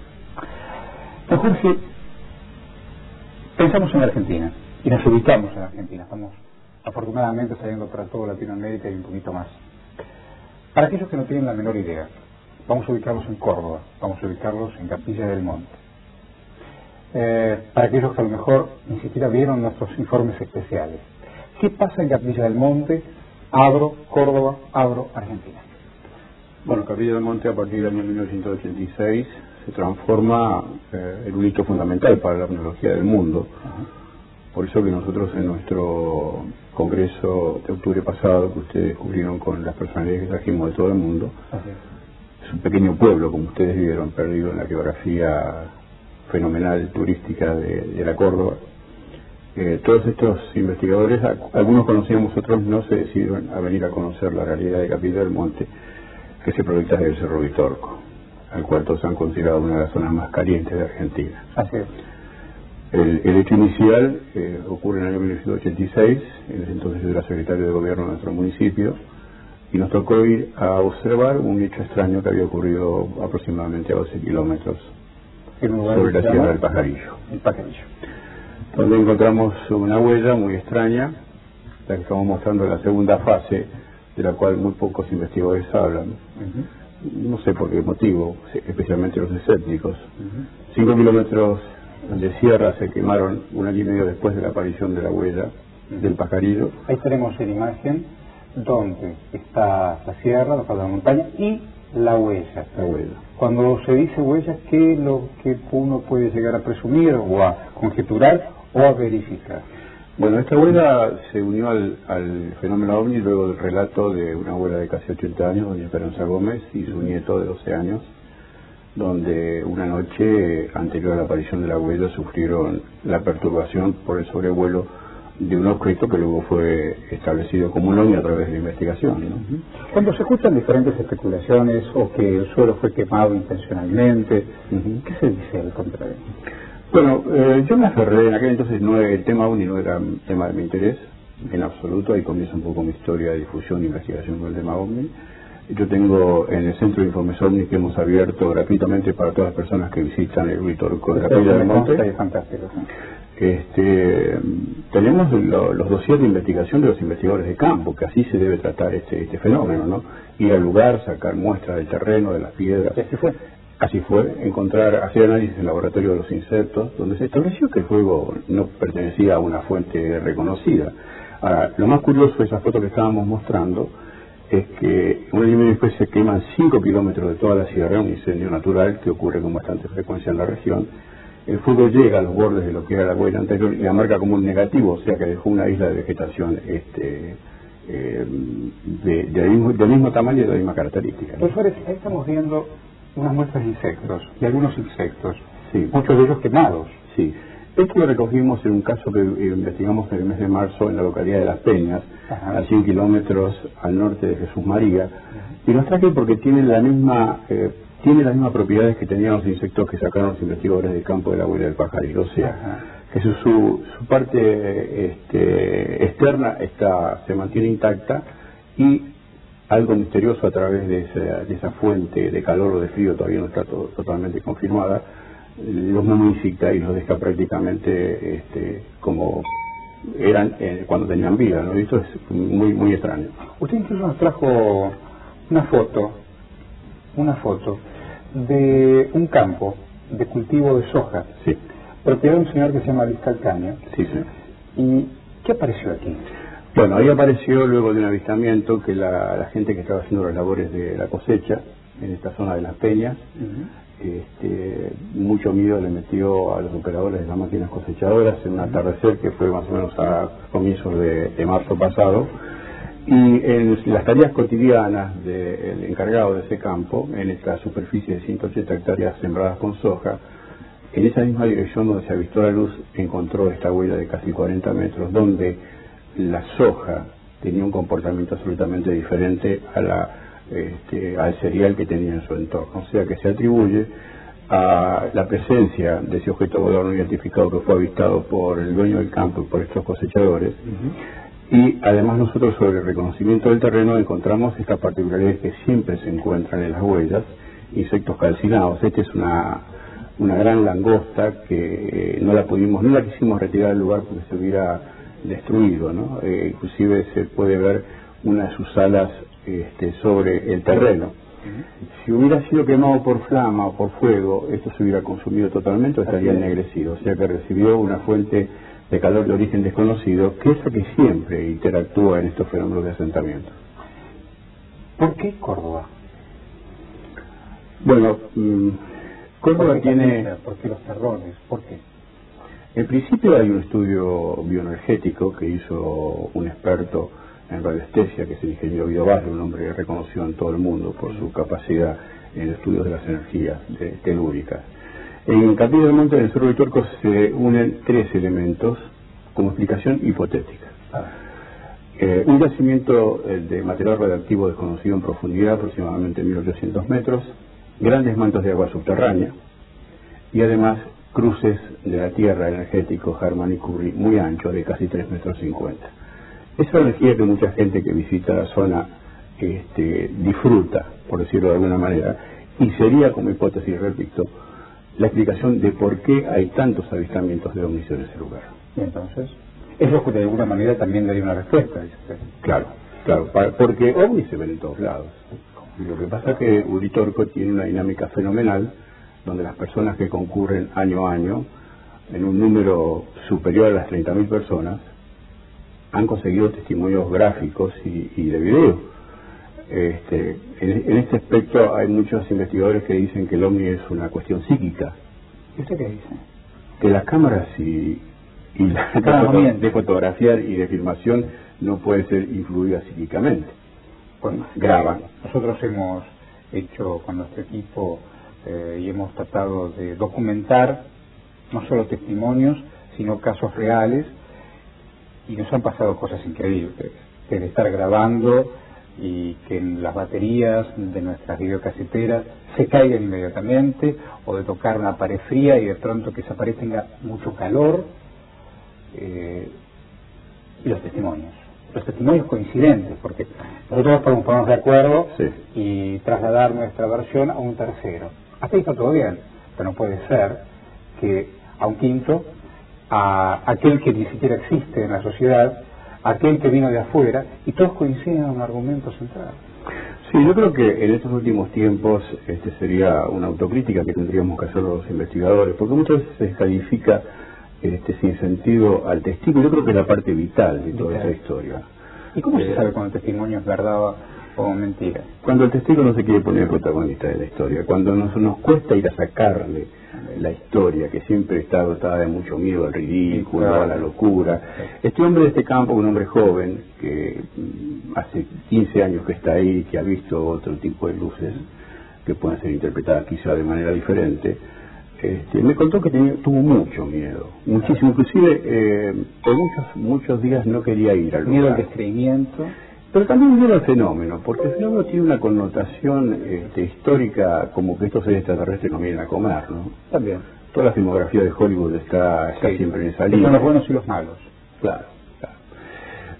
S9: Don Jorge, pensamos en Argentina y nos ubicamos en Argentina. Estamos afortunadamente saliendo para toda Latinoamérica y un poquito más. Para aquellos que no tienen la menor idea, vamos a ubicarlos en Córdoba, vamos a ubicarlos en Capilla del Monte. Eh, para aquellos que a lo mejor ni siquiera vieron nuestros informes especiales. ¿Qué pasa en Capilla del Monte? Abro, Córdoba, abro, Argentina.
S10: Bueno, Capilla del Monte a partir del año 1986 se transforma eh, en un hito fundamental para la tecnología del mundo. Por eso que nosotros en nuestro congreso de octubre pasado, que ustedes descubrieron con las personalidades que trajimos de todo el mundo,
S9: es
S10: un pequeño pueblo, como ustedes vieron, perdido en la geografía fenomenal turística de, de la Córdoba. Eh, todos estos investigadores, algunos conocíamos, otros no se decidieron a venir a conocer la realidad de Capilla del Monte, que se proyecta desde el Cerro Vitorco, al cual todos han considerado una de las zonas más calientes de Argentina.
S9: Así es.
S10: El, el hecho inicial eh, ocurre en el año 1986, en ese entonces yo era secretario de gobierno de nuestro municipio, y nos tocó ir a observar un hecho extraño que había ocurrido aproximadamente a 12 kilómetros
S9: Un lugar
S10: sobre la Sierra del Pajarillo,
S9: El Pajarillo.
S10: donde encontramos una huella muy extraña, la que estamos mostrando en la segunda fase, de la cual muy pocos investigadores hablan. No sé por qué motivo, especialmente los escépticos. Cinco kilómetros de sierra se quemaron un año y medio después de la aparición de la huella del pajarillo.
S9: Ahí tenemos en imagen donde está la sierra, la falda de la montaña y la huella.
S10: La huella.
S9: Cuando se dice huella, ¿qué es lo que uno puede llegar a presumir o a conjeturar o a verificar?
S10: Bueno, esta abuela se unió al, al fenómeno ovni luego del relato de una abuela de casi 80 años, doña Esperanza Gómez, y su nieto de 12 años, donde una noche anterior a la aparición de la huella sufrieron la perturbación por el sobrevuelo de un objeto que luego fue establecido como un ovni a través de la investigación. ¿no?
S9: Cuando se escuchan diferentes especulaciones o que el suelo fue quemado intencionalmente. ¿qué se dice al contrario?
S10: Bueno, eh, yo me aferré, en aquel entonces no era- el tema OVNI no era tema de mi interés, en absoluto, ahí comienza un poco mi historia de difusión e investigación con el tema OVNI. Yo tengo en el Centro de Informes OVNI que hemos abierto gratuitamente para todas las personas que visitan el Vitorco de la Capilla del
S9: Es fantástico.
S10: Este, tenemos lo- los dossiers de investigación de los investigadores de campo, que así se debe tratar este, este fenómeno, ¿no? Ir al lugar, sacar muestras del terreno, de las piedras.
S9: Así fue.
S10: Así fue, encontrar, hacer análisis en el laboratorio de los insectos, donde se estableció que el fuego no pertenecía a una fuente reconocida. Ahora, lo más curioso de esa foto que estábamos mostrando es que un año y después se queman 5 kilómetros de toda la sierra, un incendio natural que ocurre con bastante frecuencia en la región. El fuego llega a los bordes de lo que era la huella anterior y la marca como un negativo, o sea que dejó una isla de vegetación este, eh, de, del, mismo, del mismo tamaño y de la misma característica. ¿no?
S9: Profesores, ahí estamos viendo unas muestras de insectos, de algunos insectos, sí. muchos de ellos quemados.
S10: Sí. Esto lo recogimos en un caso que eh, investigamos en el mes de marzo en la localidad de Las Peñas, Ajá. a 100 kilómetros al norte de Jesús María, y nos traje porque tiene la misma eh, tiene las mismas propiedades que tenían los insectos que sacaron los investigadores del campo de la huella del pajaril, o sea, Ajá. que su, su, su parte este, externa está se mantiene intacta y algo misterioso a través de esa, de esa fuente de calor o de frío todavía no está todo, totalmente confirmada los momifica y los deja prácticamente este, como eran eh, cuando tenían vida, ¿no? Y esto es muy muy extraño.
S9: Usted incluso nos trajo una foto, una foto de un campo de cultivo de soja,
S10: sí.
S9: propiedad de un señor que se llama Luis Calcaño.
S10: Sí, sí.
S9: ¿Y qué apareció aquí?
S10: Bueno, ahí apareció luego de un avistamiento que la, la gente que estaba haciendo las labores de la cosecha en esta zona de las peñas, uh -huh. este, mucho miedo le metió a los operadores de las máquinas cosechadoras en un atardecer que fue más o menos a comienzos de, de marzo pasado. Y en las tareas cotidianas del encargado de ese campo, en esta superficie de 180 hectáreas sembradas con soja, en esa misma dirección donde se avistó la luz, encontró esta huella de casi 40 metros, donde la soja tenía un comportamiento absolutamente diferente a la, este, al cereal que tenía en su entorno. O sea que se atribuye a la presencia de ese objeto volador no identificado que fue avistado por el dueño del campo y por estos cosechadores. Y además nosotros sobre el reconocimiento del terreno encontramos estas particularidades que siempre se encuentran en las huellas, insectos calcinados. Esta es una, una gran langosta que no la pudimos, no la quisimos retirar del lugar porque se hubiera destruido, ¿no? Eh, inclusive se puede ver una de sus alas este, sobre el terreno. Si hubiera sido quemado por flama o por fuego, esto se hubiera consumido totalmente o estaría ennegrecido. O sea que recibió una fuente de calor de origen desconocido, que es lo que siempre interactúa en estos fenómenos de asentamiento.
S9: ¿Por qué Córdoba?
S10: Bueno, mmm, Córdoba
S9: ¿Por
S10: tiene...
S9: ¿Por qué los terrones? ¿Por qué?
S10: En principio hay un estudio bioenergético que hizo un experto en radiestesia, que es el ingeniero Barrio, un hombre reconocido en todo el mundo por su capacidad en estudios de las energías telúricas. En Capilla del Monte del Cerro de Turco se unen tres elementos como explicación hipotética. Ah. Eh, un yacimiento eh, de material radioactivo desconocido en profundidad, aproximadamente 1800 metros, grandes mantos de agua subterránea y además cruces de la Tierra energéticos Harman y Curry muy anchos, de casi 3 metros 50. Esa energía que mucha gente que visita la zona este, disfruta, por decirlo de alguna manera, y sería como hipótesis, repito, la explicación de por qué hay tantos avistamientos de ovnis en ese lugar.
S9: Y entonces, eso de alguna manera también le dio una respuesta, dice usted.
S10: Claro, claro, porque ovnis se ven en todos lados. Y lo que pasa es que Uritorco tiene una dinámica fenomenal, donde las personas que concurren año a año, en un número superior a las 30.000 personas, han conseguido testimonios gráficos y, y de video. Este, en, en, este aspecto hay muchos investigadores que dicen que el ovni es una cuestión psíquica.
S9: ¿Y usted qué dice?
S10: Que las cámaras y, y la foto, de fotografiar y de filmación no pueden ser influidas psíquicamente.
S9: Bueno, graban. Nosotros hemos hecho con nuestro equipo eh, y hemos tratado de documentar no solo testimonios, sino casos reales y nos han pasado cosas increíbles. De estar grabando y que las baterías de nuestras videocaseteras se caigan inmediatamente o de tocar una pared fría y de pronto que esa pared tenga mucho calor eh, y los testimonios los testimonios coincidentes porque nosotros podemos ponernos de acuerdo
S10: sí.
S9: y trasladar nuestra versión a un tercero hasta ahí está todo bien pero no puede ser que a un quinto a aquel que ni siquiera existe en la sociedad aquel que vino de afuera y todos coinciden en un argumento central.
S10: Sí, yo creo que en estos últimos tiempos este sería una autocrítica que tendríamos que hacer los investigadores, porque muchas veces se descalifica este, sin sentido al testigo. Yo creo que es la parte vital de toda esa historia.
S9: ¿Y cómo
S10: Eh,
S9: se sabe cuando el testimonio es verdad o mentira?
S10: Cuando el testigo no se quiere poner protagonista de la historia, cuando nos, nos cuesta ir a sacarle la historia, que siempre está dotada de mucho miedo al ridículo,
S9: Claro.
S10: a la locura. Este hombre de este campo, un hombre joven, que mm, hace 15 años que está ahí, que ha visto otro tipo de luces, que pueden ser interpretadas quizá de manera diferente, este, me contó que tenía- tuvo mucho miedo, muchísimo, inclusive eh, por muchos, muchos días no quería ir al
S9: Miedo al
S10: lugar.
S9: descreimiento.
S10: Pero también miedo al fenómeno, porque el fenómeno tiene una connotación este, histórica como que estos seres extraterrestres nos vienen a comer, ¿no?
S9: También.
S10: Toda la filmografía de Hollywood está, está
S9: Sí.
S10: siempre en esa línea.
S9: Son los buenos y los malos.
S10: Claro, claro.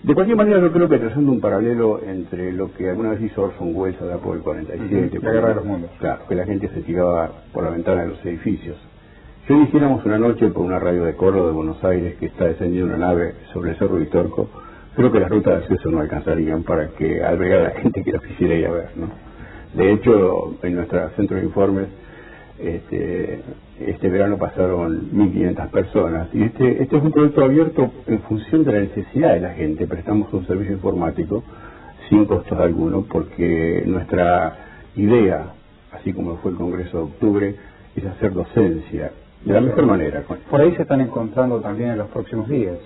S10: De cualquier manera, yo creo que trazando un paralelo entre lo que alguna vez hizo Orson Welles allá por el 47,
S9: Ujú, la Guerra de los Mundos.
S10: Claro, que la gente se tiraba por la ventana de los edificios. Si hoy dijéramos una noche por una radio de Córdoba de Buenos Aires que está descendiendo una nave sobre el Cerro Vitorco, creo que las rutas de acceso no alcanzarían para que albergar a la gente que lo quisiera ir a ver, ¿no? De hecho, en nuestro centro de informes, este, este verano pasaron 1.500 personas y este, este es un proyecto abierto en función de la necesidad de la gente. Prestamos un servicio informático sin costos alguno porque nuestra idea, así como fue el Congreso de Octubre, es hacer docencia de la mejor manera.
S9: Por ahí se están encontrando también en los próximos días.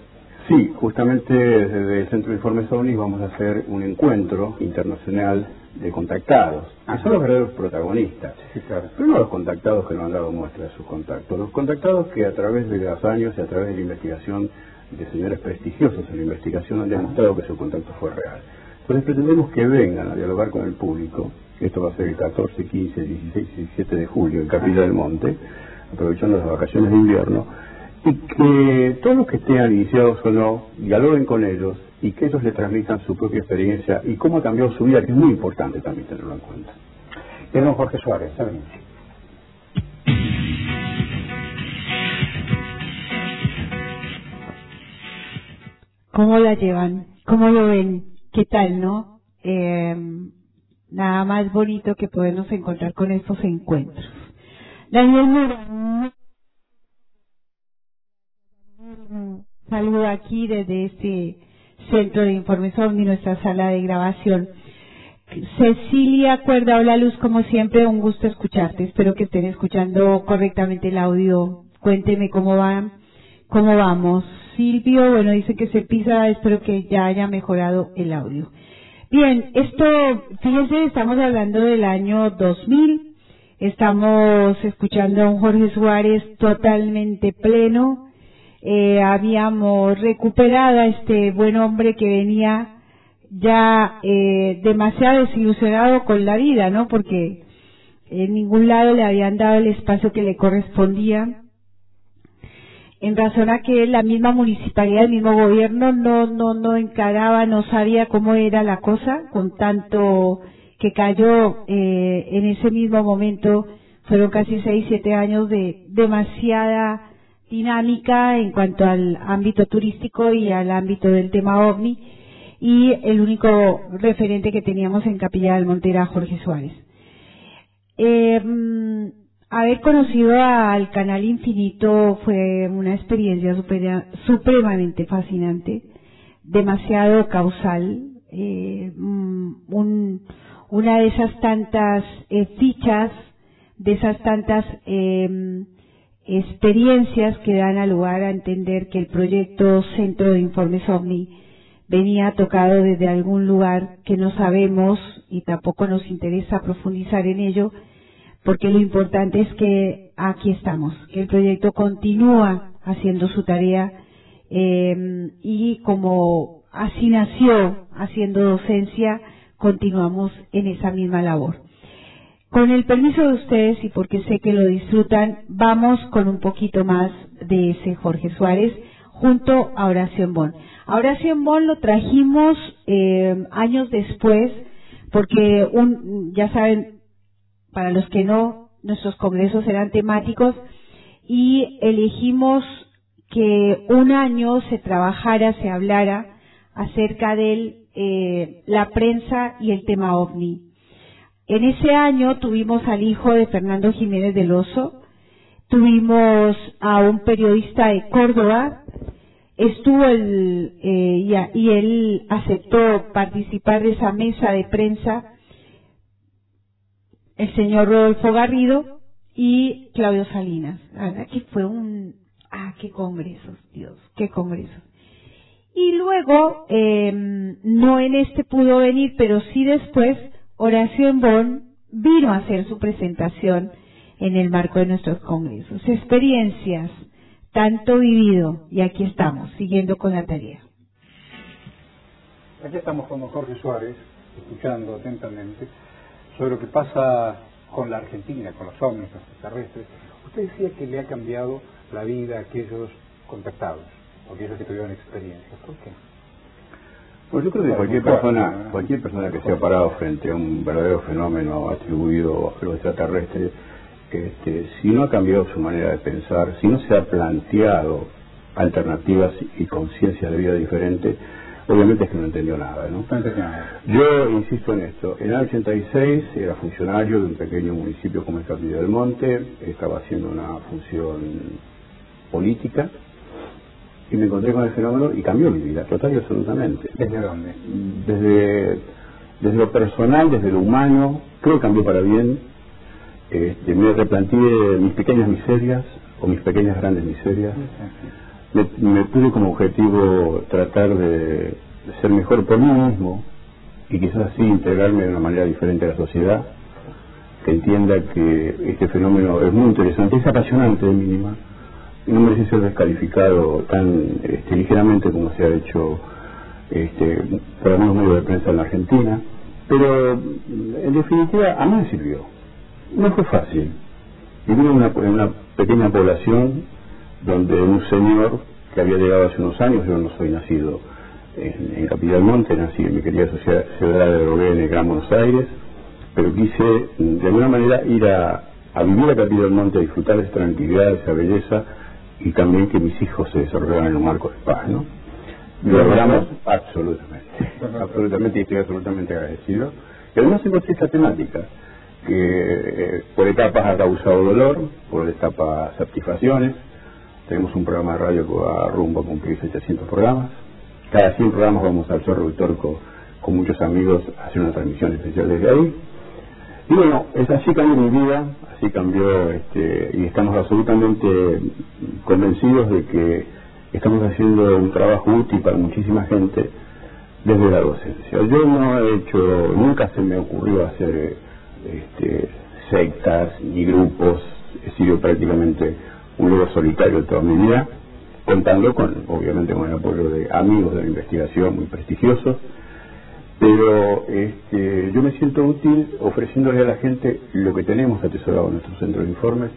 S10: Sí, justamente desde el Centro de Informes OVNI vamos a hacer un encuentro internacional de contactados, que son los verdaderos protagonistas.
S9: Sí, claro.
S10: Pero no los contactados que nos han dado muestra de sus contactos, los contactados que a través de los años y a través de la investigación de señores prestigiosos en la investigación han demostrado que su contacto fue real. Entonces pretendemos que vengan a dialogar con el público, esto va a ser el 14, 15, 16 y 17 de julio en Capilla del Monte, aprovechando las vacaciones de invierno, y que todos los que estén iniciados o no dialoguen con ellos y que ellos le transmitan su propia experiencia y cómo ha cambiado su vida, que es muy importante también tenerlo en cuenta.
S9: Y don Jorge Suárez, ¿saben?
S3: ¿Cómo la llevan? ¿Cómo lo ven? ¿Qué tal, no? Eh, nada más bonito que podernos encontrar con estos encuentros. Daniel saludo aquí desde este centro de informes OVNI, nuestra sala de grabación. Cecilia Cuerda, hola Luz, como siempre, un gusto escucharte. Espero que estén escuchando correctamente el audio. Cuénteme cómo van, cómo vamos. Silvio, bueno, dice que se pisa, espero que ya haya mejorado el audio. Bien, esto, fíjense, estamos hablando del año 2000, estamos escuchando a un Jorge Suárez totalmente pleno, eh, habíamos recuperado a este buen hombre que venía ya eh, demasiado desilusionado con la vida, ¿no? Porque en ningún lado le habían dado el espacio que le correspondía en razón a que la misma municipalidad, el mismo gobierno no, no, no encaraba, no sabía cómo era la cosa, con tanto que cayó eh, en ese mismo momento, fueron casi seis, siete años de demasiada dinámica en cuanto al ámbito turístico y al ámbito del tema OVNI, y el único referente que teníamos en Capilla del Monte Jorge Suárez. Mm, haber conocido al canal Infinito fue una experiencia supremamente fascinante, demasiado causal, eh, mm, un- una de esas tantas eh, fichas, de esas tantas eh, experiencias que dan a lugar a entender que el proyecto Centro de Informes OVNI venía tocado desde algún lugar que no sabemos y tampoco nos interesa profundizar en ello, porque lo importante es que aquí estamos, que el proyecto continúa haciendo su tarea eh, y como así nació haciendo docencia, continuamos en esa misma labor. Con el permiso de ustedes y porque sé que lo disfrutan, vamos con un poquito más de ese Jorge Suárez junto a Horacio Bon. A Horacio Bon lo trajimos eh, años después porque un, ya saben, para los que no, nuestros congresos eran temáticos y elegimos que un año se trabajara, se hablara acerca de eh, la prensa y el tema ovni. En ese año tuvimos al hijo de Fernando Jiménez del Oso, tuvimos a un periodista de Córdoba, estuvo el, eh, y, él aceptó participar de esa mesa de prensa, el señor Rodolfo Garrido y Claudio Salinas. La fue un, ah, qué congresos, Dios, qué congresos. Y luego, eh, no en este pudo venir, pero sí después, Horacio Embón vino a hacer su presentación en el marco de nuestros congresos. Experiencias, tanto vivido, y aquí estamos, siguiendo con la tarea.
S9: Aquí estamos con Jorge Suárez, escuchando atentamente sobre lo que pasa con la Argentina, con los ovnis extraterrestres. Usted decía que le ha cambiado la vida a aquellos contactados, a aquellos que tuvieron experiencias. ¿Por qué?
S10: Pues yo creo que cualquier persona, cualquier persona que se ha parado frente a un verdadero fenómeno atribuido a los extraterrestres, este, si no ha cambiado su manera de pensar, si no se ha planteado alternativas y conciencia de vida diferente, obviamente es que no entendió nada, ¿no? Yo insisto en esto. En el 86 era funcionario de un pequeño municipio como el Capilla del Monte, estaba haciendo una función política y me encontré con el fenómeno y cambió mi vida, total y absolutamente.
S9: ¿Desde dónde?
S10: Desde, desde lo personal, desde lo humano, creo que cambió para bien. Este, me replanteé mis pequeñas miserias o mis pequeñas grandes miserias. Me, me puse como objetivo tratar de, de ser mejor por mí mismo y quizás así integrarme de una manera diferente a la sociedad, que entienda que este fenómeno es muy interesante, es apasionante de mínima, no merece ser descalificado tan este, ligeramente como se ha hecho este, por algunos medios de prensa en la Argentina, pero en definitiva a mí me sirvió. No fue fácil. Viví en una, en una pequeña población donde un señor que había llegado hace unos años, yo no soy nacido en, en Capilla Monte, nací en mi querida sociedad- ciudad de Drogué, en Gran Buenos Aires, pero quise de alguna manera ir a, a vivir a Capilla del Monte, a disfrutar de esa tranquilidad, de esa belleza, y también que mis hijos se desarrollaran en un marco de paz, ¿no? Lo logramos absolutamente, absolutamente, y estoy absolutamente agradecido. Y además encontré esta temática, que eh, por etapas ha causado dolor, por etapas satisfacciones. Tenemos un programa de radio que va rumbo a cumplir 700 programas. Cada 100 programas vamos al Zorro y Torco con muchos amigos a hacer una transmisión especial desde ahí. Y bueno, es así cambió mi vida, así cambió, este, y estamos absolutamente convencidos de que estamos haciendo un trabajo útil para muchísima gente desde la docencia. Yo no he hecho, nunca se me ocurrió hacer este, sectas ni grupos, he sido prácticamente un lobo solitario toda mi vida, contando con, obviamente, con el apoyo de amigos de la investigación muy prestigiosos, pero este, yo me siento útil ofreciéndole a la gente lo que tenemos atesorado en nuestro centro de informes,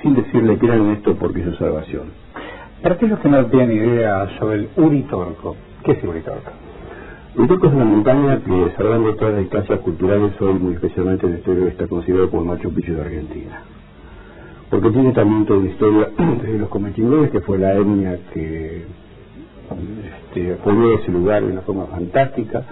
S10: sin decirle crean en esto porque es su salvación.
S9: Para aquellos que no tienen idea sobre el Uritorco, ¿qué es el Uritorco?
S10: Uritorco es una montaña que, salvando todas las distancias culturales, hoy muy especialmente en la historia está considerado como el Machu Picchu de Argentina. Porque tiene también toda una historia desde los comechingones, que fue la etnia que este, ese lugar de una forma fantástica,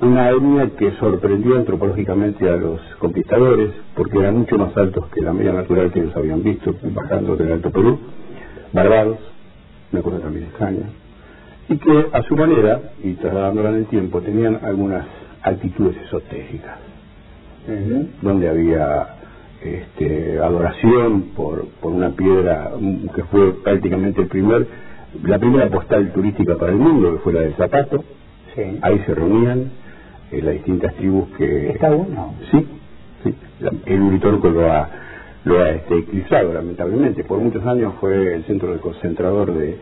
S10: una etnia que sorprendió antropológicamente a los conquistadores, porque eran mucho más altos que la media natural que ellos habían visto, bajando del Alto Perú, barbados, una cosa también extraña, y que a su manera, y trasladándola en el tiempo, tenían algunas actitudes esotéricas, donde había este, adoración por, por una piedra que fue prácticamente el primer, la primera postal turística para el mundo, que fue la del zapato. Ahí se reunían eh, las distintas tribus que...
S9: ¿Está bueno?
S10: Sí, sí. La- el Uritorco lo ha, lo ha este, eclipsado, lamentablemente. Por muchos años fue el centro de concentrador de,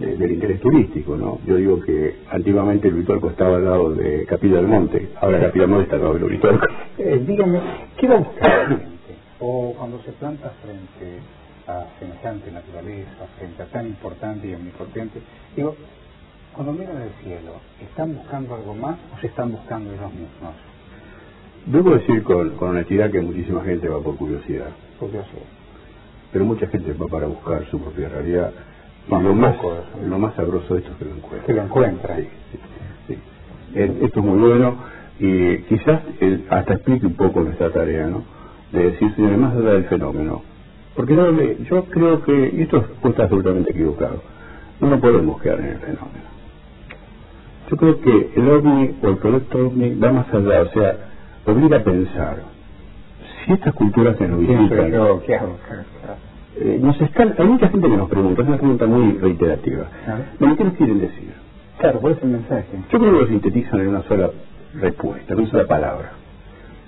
S10: de- del interés turístico, ¿no? Yo digo que antiguamente el Uritorco estaba al lado de Capilla del Monte, ahora Capilla del Monte está al lado del Uritorco.
S9: Eh, dígame, ¿qué va a buscar? O cuando se planta frente a semejante naturaleza, frente a tan importante y omnipotente, digo, cuando miran el cielo, ¿están buscando algo más o se están buscando ellos mismos?
S10: Debo decir con, con honestidad que muchísima gente va por curiosidad,
S9: Por curiosidad.
S10: pero mucha gente va para buscar su propia realidad. Y lo más, lo más sabroso de esto es que lo encuentra.
S9: Que lo encuentra.
S10: Sí, sí, sí. Esto es muy bueno. Y quizás hasta explique un poco nuestra tarea, ¿no? De decir, señores, más allá del fenómeno. Porque yo creo que, y esto está absolutamente equivocado, no nos podemos quedar en el fenómeno. Yo creo que el OVNI o el proyecto OVNI va más allá, o sea, obliga a pensar. Si estas culturas se nos visitan,
S9: Yo, ¿qué hago?
S10: eh, nos están, hay mucha gente que nos pregunta, es una pregunta muy reiterativa.
S9: Claro.
S10: Bueno, ¿qué nos quieren decir?
S9: Claro, ¿cuál es el mensaje?
S10: Yo creo que lo sintetizan en una sola respuesta, en una sola palabra.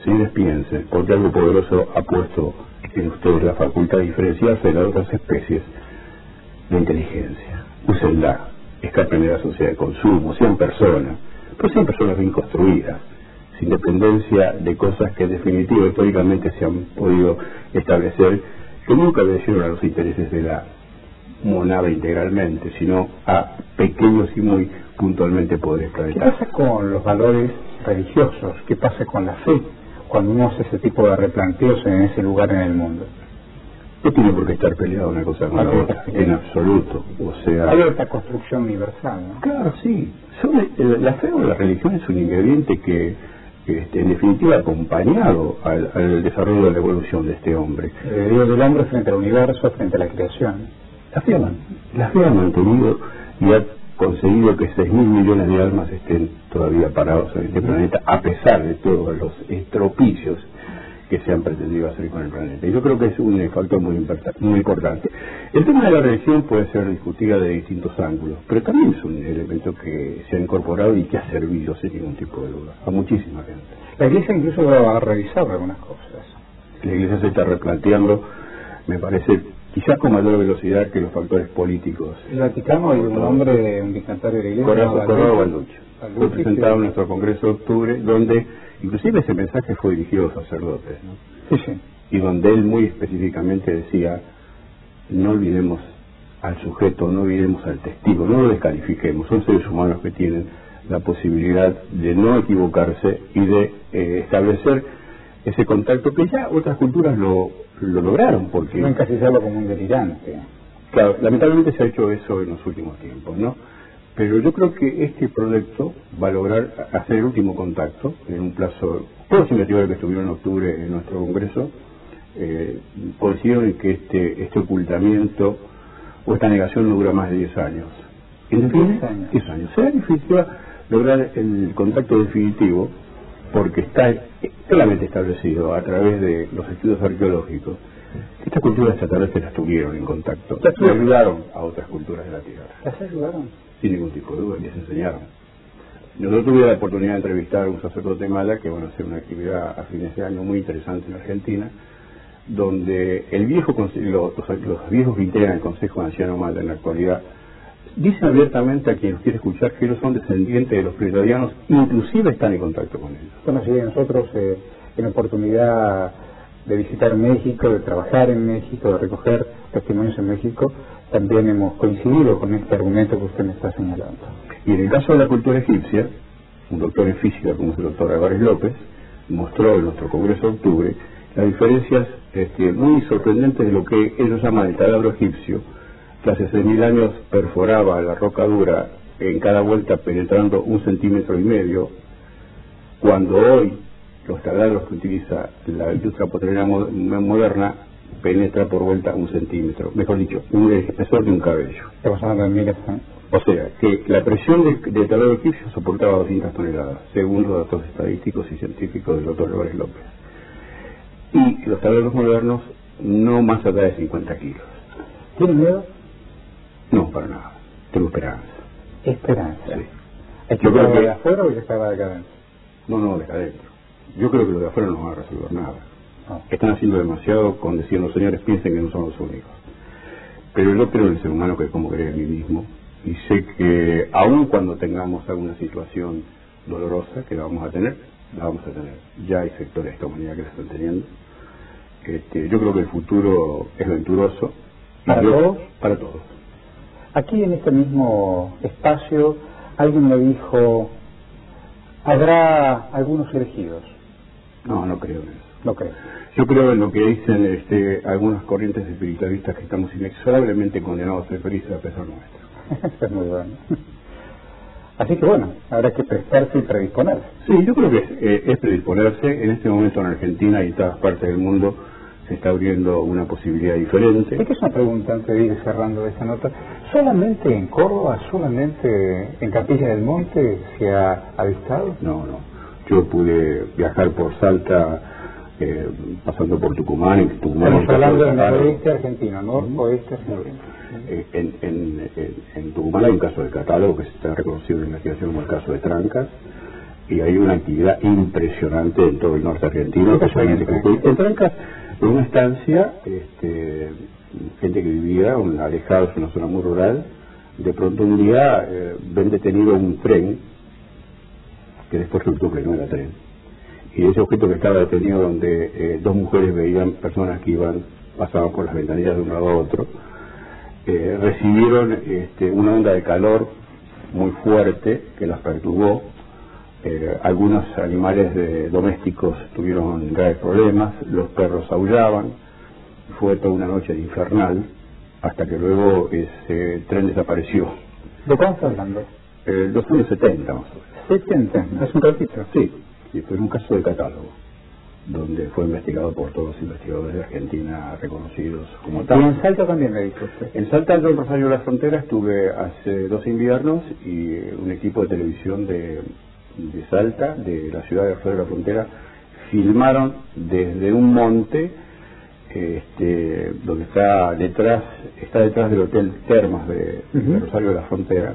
S10: Señores, piensen, porque algo poderoso ha puesto en ustedes la facultad de diferenciarse de las otras especies de inteligencia. Úsenla, escapen de la sociedad de consumo, sean personas, pero sean personas bien construidas, sin dependencia de cosas que en definitiva históricamente se han podido establecer, que nunca obedecieron a los intereses de la monada integralmente, sino a pequeños y muy puntualmente poderes
S9: ¿Qué
S10: planetarios.
S9: pasa con los valores religiosos? ¿Qué pasa con la fe cuando uno hace ese tipo de replanteos en ese lugar en el mundo?
S10: No tiene por qué estar peleada una cosa con la otra, en absoluto. O sea,
S9: Hay otra construcción universal, ¿no?
S10: claro, sí. Son, eh, la fe o la religión es un ingrediente que, este, en definitiva, ha acompañado al, al desarrollo de la evolución de este hombre.
S9: El Dios del hombre frente al universo, frente a la creación.
S10: La fe, la fe ha mantenido y ha conseguido que 6 mil millones de almas estén todavía parados en este planeta, a pesar de todos los estropicios que se han pretendido hacer con el planeta. Y yo creo que es un factor muy, muy importante. El tema de la religión puede ser discutida de distintos ángulos, pero también es un elemento que se ha incorporado y que ha servido sin ningún tipo de duda a muchísima gente.
S9: La iglesia incluso va a revisar algunas cosas.
S10: La Iglesia se está replanteando, me parece, quizás con mayor velocidad que los factores políticos.
S9: El Vaticano hay un hombre, un dignatario de la iglesia. Llamado
S10: Corrado
S9: Balducci.
S10: Fue presentado en nuestro Congreso de Octubre, donde inclusive ese mensaje fue dirigido a los sacerdotes, ¿no?
S9: Sí, sí.
S10: y donde él muy específicamente decía, no olvidemos al sujeto, no olvidemos al testigo, no lo descalifiquemos, son seres humanos que tienen la posibilidad de no equivocarse y de eh, establecer ese contacto que ya otras culturas lo, lo lograron, porque
S9: No encasillarlo como un delirante.
S10: Claro, lamentablemente se ha hecho eso en los últimos tiempos, ¿no? Pero yo creo que este proyecto va a lograr hacer el último contacto en un plazo. Todos los investigadores que estuvieron en octubre en nuestro congreso eh, coincidieron en que este, este ocultamiento o esta negación no dura más de 10 años. En definitiva,
S9: 10 años.
S10: 10 años. Será difícil lograr el contacto definitivo porque está claramente establecido a través de los estudios arqueológicos que estas culturas extraterrestres las tuvieron en contacto,
S9: Las
S10: ayudaron a otras culturas de la Tierra,
S9: ¿Las ayudaron?
S10: Sin ningún tipo de duda, les enseñaron. Nosotros tuvimos la oportunidad de entrevistar a un sacerdote mala que van a hacer una actividad a fines de año muy interesante en Argentina, donde el viejo los, los- viejos que integran el Consejo Anciano Mala en la actualidad dicen abiertamente a quien los quiere escuchar que ellos son descendientes de los pleiadianos, inclusive están en contacto con ellos.
S9: Bueno, sí, nosotros eh, en oportunidad de visitar México, de trabajar en México, de recoger testimonios en México, también hemos coincidido con este argumento que usted me está señalando.
S10: Y en el caso de la cultura egipcia, un doctor en física como es el doctor Álvarez López, mostró en nuestro Congreso de Octubre las diferencias este, muy sorprendentes de lo que ellos llaman el taladro egipcio, que hace 6.000 años perforaba la roca dura en cada vuelta penetrando un centímetro y medio, cuando hoy los taladros que utiliza la industria petrolera mo- moderna penetra por vuelta un centímetro, mejor dicho, un espesor de un cabello.
S9: Estamos hablando de miles.
S10: O sea, que la presión de, de taladro egipcio soportaba 200 toneladas, según los datos estadísticos y científicos del doctor Álvarez López. Y los taladros modernos no más allá de 50 kilos.
S9: ¿Tiene miedo?
S10: No, para nada. Tengo esperanza.
S9: Esperanza.
S10: Sí.
S9: ¿Es que
S10: Yo creo que-
S9: de afuera o que estaba de acá adentro?
S10: No, no, de adentro. Yo creo que los de afuera no van a resolver nada. Están haciendo demasiado con decir los señores piensen que no son los únicos. Pero yo creo en el ser humano que es como cree en mí mismo. Y sé que aun cuando tengamos alguna situación dolorosa, que la vamos a tener, la vamos a tener. Ya hay sectores de esta humanidad que la están teniendo. Este, yo creo que el futuro es venturoso.
S9: ¿Para
S10: yo-
S9: todos?
S10: Para todos.
S9: Aquí en este mismo espacio alguien me dijo, habrá algunos elegidos.
S10: No, no creo en eso.
S9: No creo.
S10: Yo creo en lo que dicen este, algunas corrientes espiritualistas que estamos inexorablemente condenados a ser felices a pesar nuestro.
S9: Eso es muy bueno. Así que bueno, habrá que prestarse y predisponerse.
S10: Sí, yo creo que es, eh, es predisponerse. En este momento en Argentina y en todas partes del mundo se está abriendo una posibilidad diferente.
S9: Es que es una pregunta antes de ir cerrando esta nota. ¿Solamente en Córdoba, solamente en Capilla del Monte se ha avistado?
S10: No, no. Yo pude viajar por Salta, eh, pasando por Tucumán. En Tucumán
S9: Estamos hablando
S10: de
S9: del noroeste argentino, noroeste argentino.
S10: Eh, en, en, en, Tucumán hay un caso de catálogo que está reconocido en la investigación como el caso de Trancas y hay una actividad impresionante en todo el norte argentino. especialmente en Jujuy. En Trancas, en una estancia, este, gente que vivía alejados en una zona muy rural, de pronto un día eh, ven detenido un tren que después resultó que no era tren. Y ese objeto que estaba detenido donde eh, dos mujeres veían personas que iban, pasaban por las ventanillas de un lado a otro, eh, recibieron este, una onda de calor muy fuerte que las perturbó. Eh, algunos animales de- domésticos tuvieron graves problemas, los perros aullaban, fue toda una noche infernal, hasta que luego ese tren desapareció.
S9: ¿De cuándo está hablando?
S10: Los años 70 más o menos.
S9: 70, hace un ratito.
S10: Sí, sí, fue un caso de catálogo, donde fue investigado por todos los investigadores de Argentina reconocidos como
S9: Y en
S10: tal.
S9: Salta también me dijo usted.
S10: En Salta, yo en Rosario de la Frontera, estuve hace dos inviernos y un equipo de televisión de, de Salta, de la ciudad de Rosario de la Frontera, filmaron desde un monte este, donde está detrás, está detrás del Hotel Termas de. Rosario de la Frontera,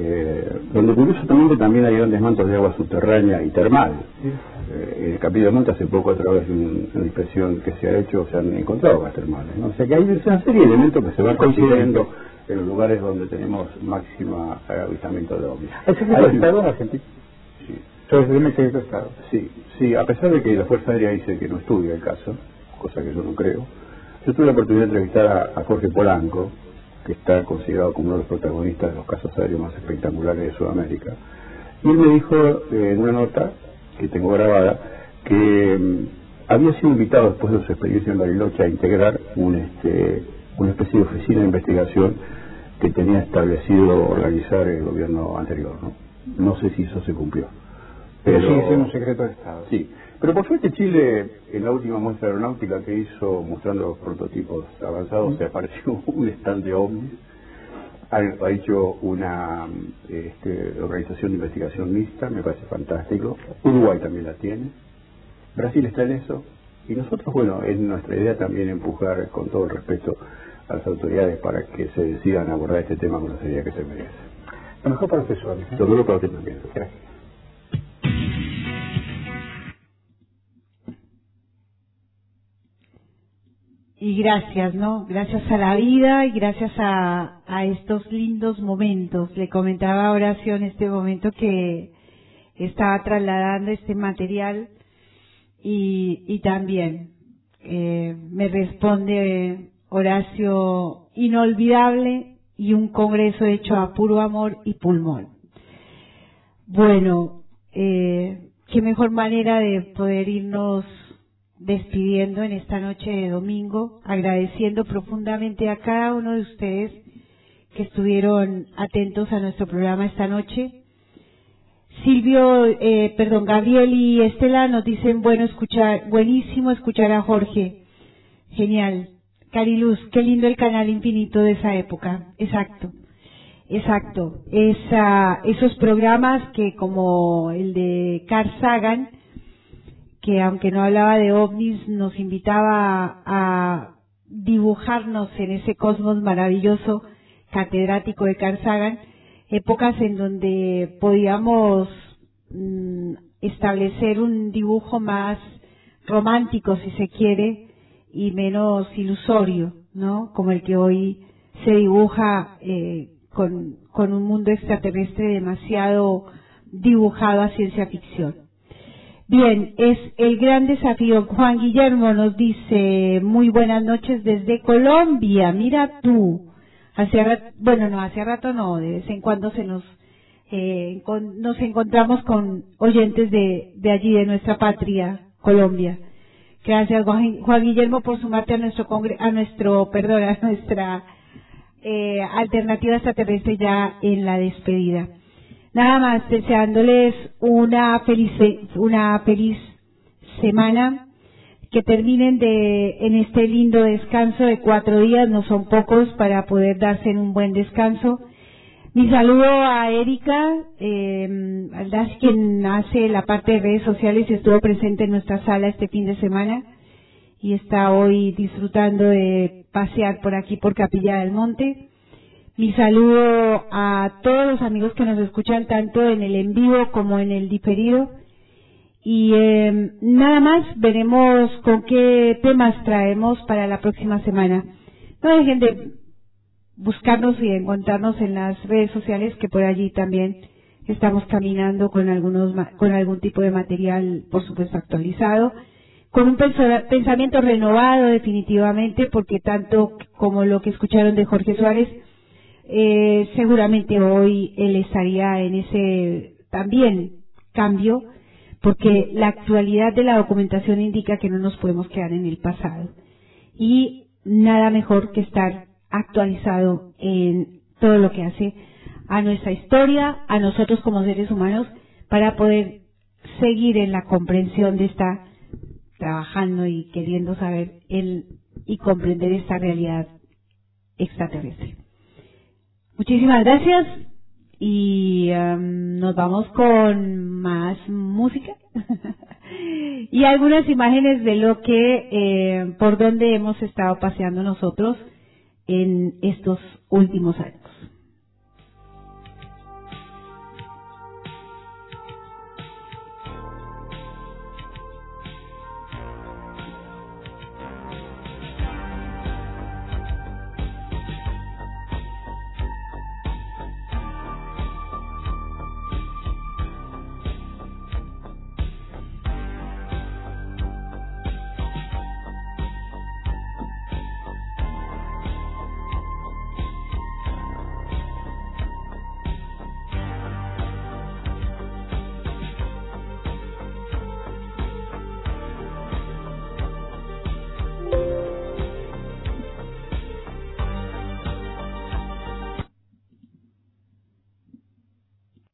S10: eh, donde curiosamente también hay grandes mantos de agua subterránea y termal. Eh, el Capilla del Monte hace poco a través de un- una inspección que se ha hecho se han encontrado aguas termales. ¿no? O sea que hay una serie de elementos que se van coincidiendo en los lugares donde tenemos máxima avistamiento de ovnis.
S9: ¿Hay secreto de Estado en Argentina?
S10: Sí.
S9: De Estado.
S10: Sí, sí, a pesar de que la Fuerza Aérea dice que no estudia el caso, cosa que yo no creo, yo tuve la oportunidad de entrevistar a, a Jorge Polanco, que está considerado como uno de los protagonistas de los casos aéreos más espectaculares de Sudamérica, y él me dijo eh, en una nota que tengo grabada que mm, había sido invitado después de su experiencia en Bariloche a integrar un, este, una especie de oficina de investigación que tenía establecido organizar el gobierno anterior. No, no sé si eso se cumplió.
S9: Pero siendo un secreto de Estado.
S10: Sí, pero por suerte Chile, en la última muestra aeronáutica que hizo mostrando los prototipos avanzados, se apareció un stand de ovnis, ha, ha hecho una este, organización de investigación mixta, me parece fantástico, Uruguay también la tiene, Brasil está en eso, y nosotros, bueno, es nuestra idea también empujar con todo el respeto a las autoridades para que se decidan abordar este tema con la seriedad que se merece.
S9: Lo mejor para usted, Suárez. ¿eh?
S10: Lo mismo para usted también.
S9: Gracias.
S3: Y gracias, ¿no? Gracias a la vida y gracias a, a estos lindos momentos. Le comentaba a Horacio en este momento que estaba trasladando este material y, y también eh, me responde Horacio inolvidable y un congreso hecho a puro amor y pulmón. Bueno, eh, qué mejor manera de poder irnos despidiendo en esta noche de domingo, agradeciendo profundamente a cada uno de ustedes que estuvieron atentos a nuestro programa esta noche. Silvio, eh, perdón, Gabriel y Estela nos dicen bueno escuchar, buenísimo escuchar a Jorge. Genial. Cariluz, qué lindo el canal infinito de esa época. Exacto. Exacto. Esa, esos programas que como el de Carl Sagan, que aunque no hablaba de ovnis, nos invitaba a dibujarnos en ese cosmos maravilloso catedrático de Carl Sagan, épocas en donde podíamos mm, establecer un dibujo más romántico, si se quiere, y menos ilusorio, ¿no? Como el que hoy se dibuja eh, con, con un mundo extraterrestre demasiado dibujado a ciencia ficción. Bien, es el gran desafío. Juan Guillermo nos dice, muy buenas noches desde Colombia, mira tú. Hace rato, bueno, no, hace rato no, de vez en cuando se nos, eh, nos encontramos con oyentes de, de allí, de nuestra patria, Colombia. Gracias, Juan Juan Guillermo, por sumarte a nuestro congre a nuestro, perdón, a nuestra eh, alternativa extraterrestre ya en la despedida. Nada más deseándoles una feliz, una feliz semana, que terminen de, en este lindo descanso de cuatro días, no son pocos para poder darse un buen descanso. Mi saludo a Erika, eh, quien hace la parte de redes sociales y estuvo presente en nuestra sala este fin de semana y está hoy disfrutando de pasear por aquí por Capilla del Monte. Mi saludo a todos los amigos que nos escuchan tanto en el en vivo como en el diferido. Y eh, nada más veremos con qué temas traemos para la próxima semana. No dejen de buscarnos y encontrarnos en las redes sociales que por allí también estamos caminando con algunos con algún tipo de material por supuesto actualizado con un pensamiento renovado definitivamente porque tanto como lo que escucharon de Jorge Suárez eh, seguramente hoy él estaría en ese también cambio porque la actualidad de la documentación indica que no nos podemos quedar en el pasado y nada mejor que estar actualizado en todo lo que hace a nuestra historia, a nosotros como seres humanos, para poder seguir en la comprensión de esta, trabajando y queriendo saber el, y comprender esta realidad extraterrestre. Muchísimas gracias y um, nos vamos con más música y algunas imágenes de lo que, eh, por donde hemos estado paseando nosotros en estos últimos años.